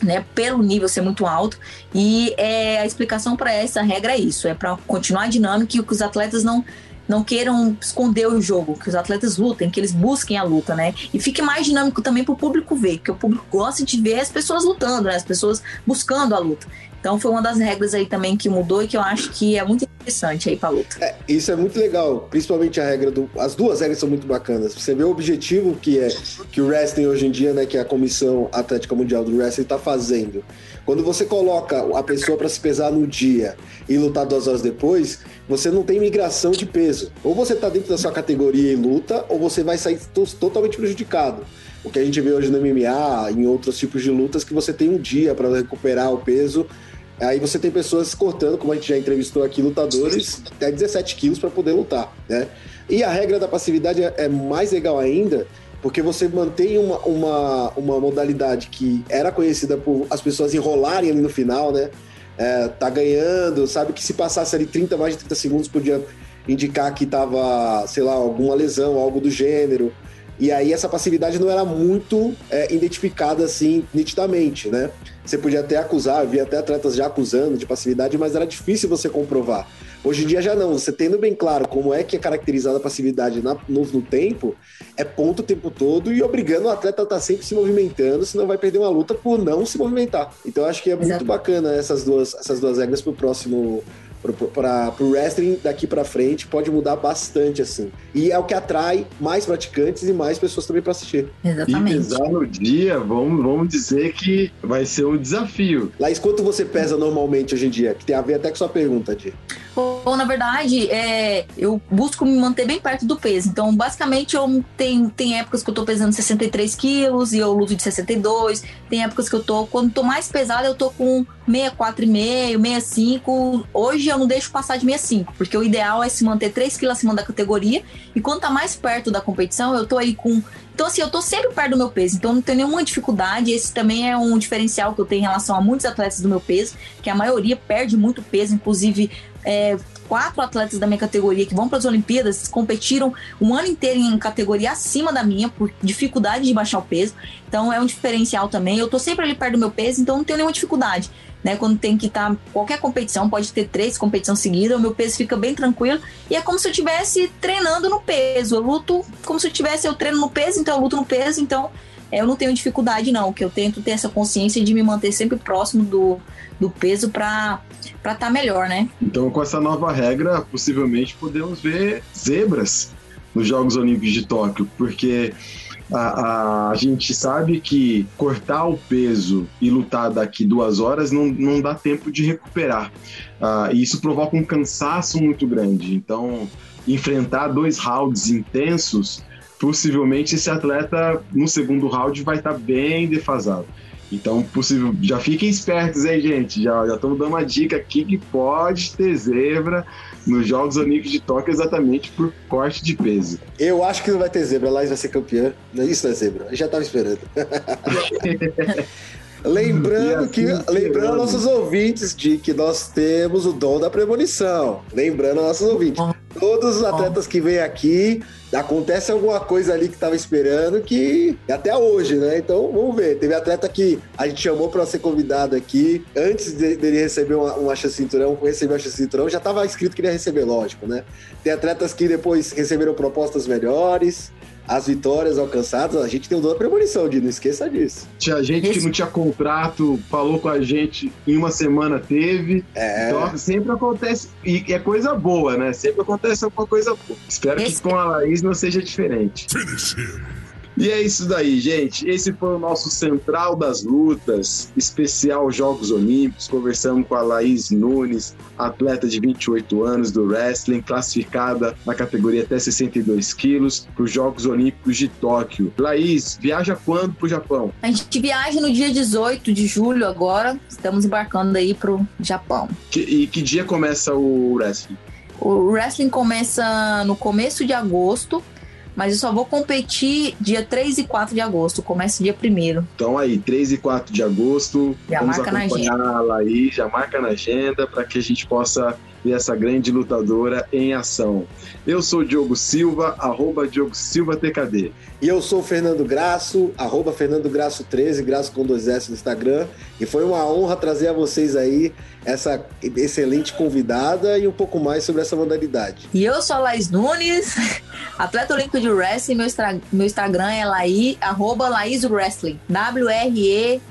Né, pelo nível ser muito alto e é, a explicação para essa regra é isso, é para continuar dinâmico e que os atletas não não queiram esconder o jogo, que os atletas lutem, que eles busquem a luta, né? E fique mais dinâmico também para o público ver, porque o público gosta de ver as pessoas lutando, né? As pessoas buscando a luta. Então foi uma das regras aí também que mudou e que eu acho que é muito interessante aí pra luta. É, isso é muito legal, principalmente a regra do. As duas regras são muito bacanas. Você vê o objetivo que é que o wrestling hoje em dia, né, que a Comissão Atlética Mundial do Wrestling tá fazendo. Quando você coloca a pessoa para se pesar no dia e lutar duas horas depois, você não tem migração de peso. Ou você tá dentro da sua categoria e luta, ou você vai sair totalmente prejudicado. O que a gente vê hoje no MMA, em outros tipos de lutas, que você tem um dia para recuperar o peso Aí você tem pessoas cortando, como a gente já entrevistou aqui, lutadores até 17 quilos para poder lutar, né? E a regra da passividade é, é mais legal ainda, porque você mantém uma, uma, uma modalidade que era conhecida por as pessoas enrolarem ali no final, né? É, tá ganhando, sabe que se passasse ali 30, mais de 30 segundos podia indicar que tava, sei lá, alguma lesão, algo do gênero. E aí essa passividade não era muito é, identificada assim nitidamente, né? Você podia até acusar, havia até atletas já acusando de passividade, mas era difícil você comprovar. Hoje em dia já não, você tendo bem claro como é que é caracterizada a passividade na, no, no, tempo, é ponto o tempo todo e obrigando o atleta a estar tá sempre se movimentando, senão vai perder uma luta por não se movimentar. Então acho que é muito Exato. bacana essas duas, essas duas regras para o próximo para o wrestling daqui para frente pode mudar bastante assim. E é o que atrai mais praticantes e mais pessoas também para assistir. Exatamente. E pesar no dia, vamos, vamos dizer que vai ser um desafio. Laís, quanto você pesa normalmente hoje em dia? Que tem a ver até com sua pergunta, Di. Bom, na verdade, é, eu busco me manter bem perto do peso. Então, basicamente, eu tenho, tem épocas que eu tô pesando 63 quilos e eu luto de 62. Tem épocas que eu tô, quando tô mais pesada, eu tô com 64,5, 65. Hoje eu não deixo passar de 65, porque o ideal é se manter 3 quilos acima da categoria. E quando tá mais perto da competição, eu tô aí com. Então, assim, eu tô sempre perto do meu peso, então não tenho nenhuma dificuldade. Esse também é um diferencial que eu tenho em relação a muitos atletas do meu peso, que a maioria perde muito peso, inclusive. É, quatro atletas da minha categoria que vão para as Olimpíadas competiram um ano inteiro em categoria acima da minha por dificuldade de baixar o peso. Então é um diferencial também. Eu tô sempre ali perto do meu peso, então não tenho nenhuma dificuldade. Né, quando tem que estar tá, qualquer competição, pode ter três competições seguidas, o meu peso fica bem tranquilo e é como se eu estivesse treinando no peso. Eu luto como se eu tivesse eu treino no peso, então eu luto no peso, então eu não tenho dificuldade, não. Que eu tento ter essa consciência de me manter sempre próximo do, do peso para estar tá melhor, né? Então, com essa nova regra, possivelmente podemos ver zebras nos Jogos Olímpicos de Tóquio, porque a, a, a, gente sabe que cortar o peso e lutar daqui duas horas não, não dá tempo de recuperar. Uh, e isso provoca um cansaço muito grande. Então, enfrentar dois rounds intensos, possivelmente esse atleta no segundo round vai estar bem defasado. Então, possível, já fiquem espertos aí, gente. Já estamos dando uma dica aqui que pode ter zebra nos Jogos Olímpicos de Tóquio exatamente por corte de peso. Eu acho que não vai ter zebra. A Laís vai ser campeã. Isso não é zebra. Eu já estava esperando. Lembrando que, lembrando nossos ouvintes de que nós temos o dom da premonição. Lembrando nossos ouvintes. Todos os atletas que vêm aqui, acontece alguma coisa ali que estava esperando que até hoje, né? Então vamos ver. Teve atleta que a gente chamou para ser convidado aqui antes dele receber uma, uma cinturão, receber uma cinturão, já estava escrito que ele ia receber, lógico, né? Tem atletas que depois receberam propostas melhores as vitórias alcançadas, a gente tem o dom da premonição, de não esqueça disso. Tinha gente que não tinha contrato, falou com a gente em uma semana teve. É. Então sempre acontece. E é coisa boa, né? Sempre acontece alguma coisa boa. Espero Esse... que com a Laís não seja diferente. Finish him. E é isso daí, gente. Esse foi o nosso Central das Lutas, especial Jogos Olímpicos. Conversamos com a Laís Nunes, atleta de 28 anos do wrestling, classificada na categoria até 62 quilos para os Jogos Olímpicos de Tóquio. Laís, viaja quando para o Japão? A gente viaja no dia 18 de julho agora. Estamos embarcando aí para o Japão. Que, e que dia começa o wrestling? O wrestling começa no começo de agosto mas eu só vou competir dia 3 e 4 de agosto, começa dia 1 Então aí, 3 e 4 de agosto, já vamos marca acompanhá-la aí, já marca na agenda para que a gente possa ver essa grande lutadora em ação. Eu sou o Diogo Silva, arroba Diogo Silva TKD. E eu sou o Fernando Graço, arroba Fernando Graço 13, Graço com dois S no Instagram. E foi uma honra trazer a vocês aí essa excelente convidada e um pouco mais sobre essa modalidade. E eu sou a Laís Nunes, atleta olímpico de wrestling. Meu, meu Instagram é Laí, arroba Laís Wrestling. W-R-E-S-T-L-I-N-G.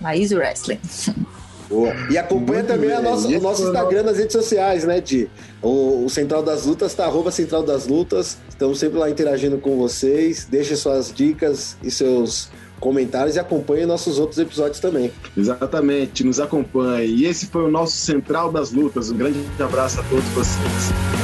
Laís Wrestling. Boa. E acompanha Muito também a nossa, o nosso Instagram nas redes sociais, né, Di? O, o Central das Lutas tá arroba Central das Lutas. Estamos sempre lá interagindo com vocês. Deixe suas dicas e seus comentários e acompanhe nossos outros episódios também. Exatamente, nos acompanhe. E esse foi o nosso Central das Lutas. Um grande abraço a todos vocês.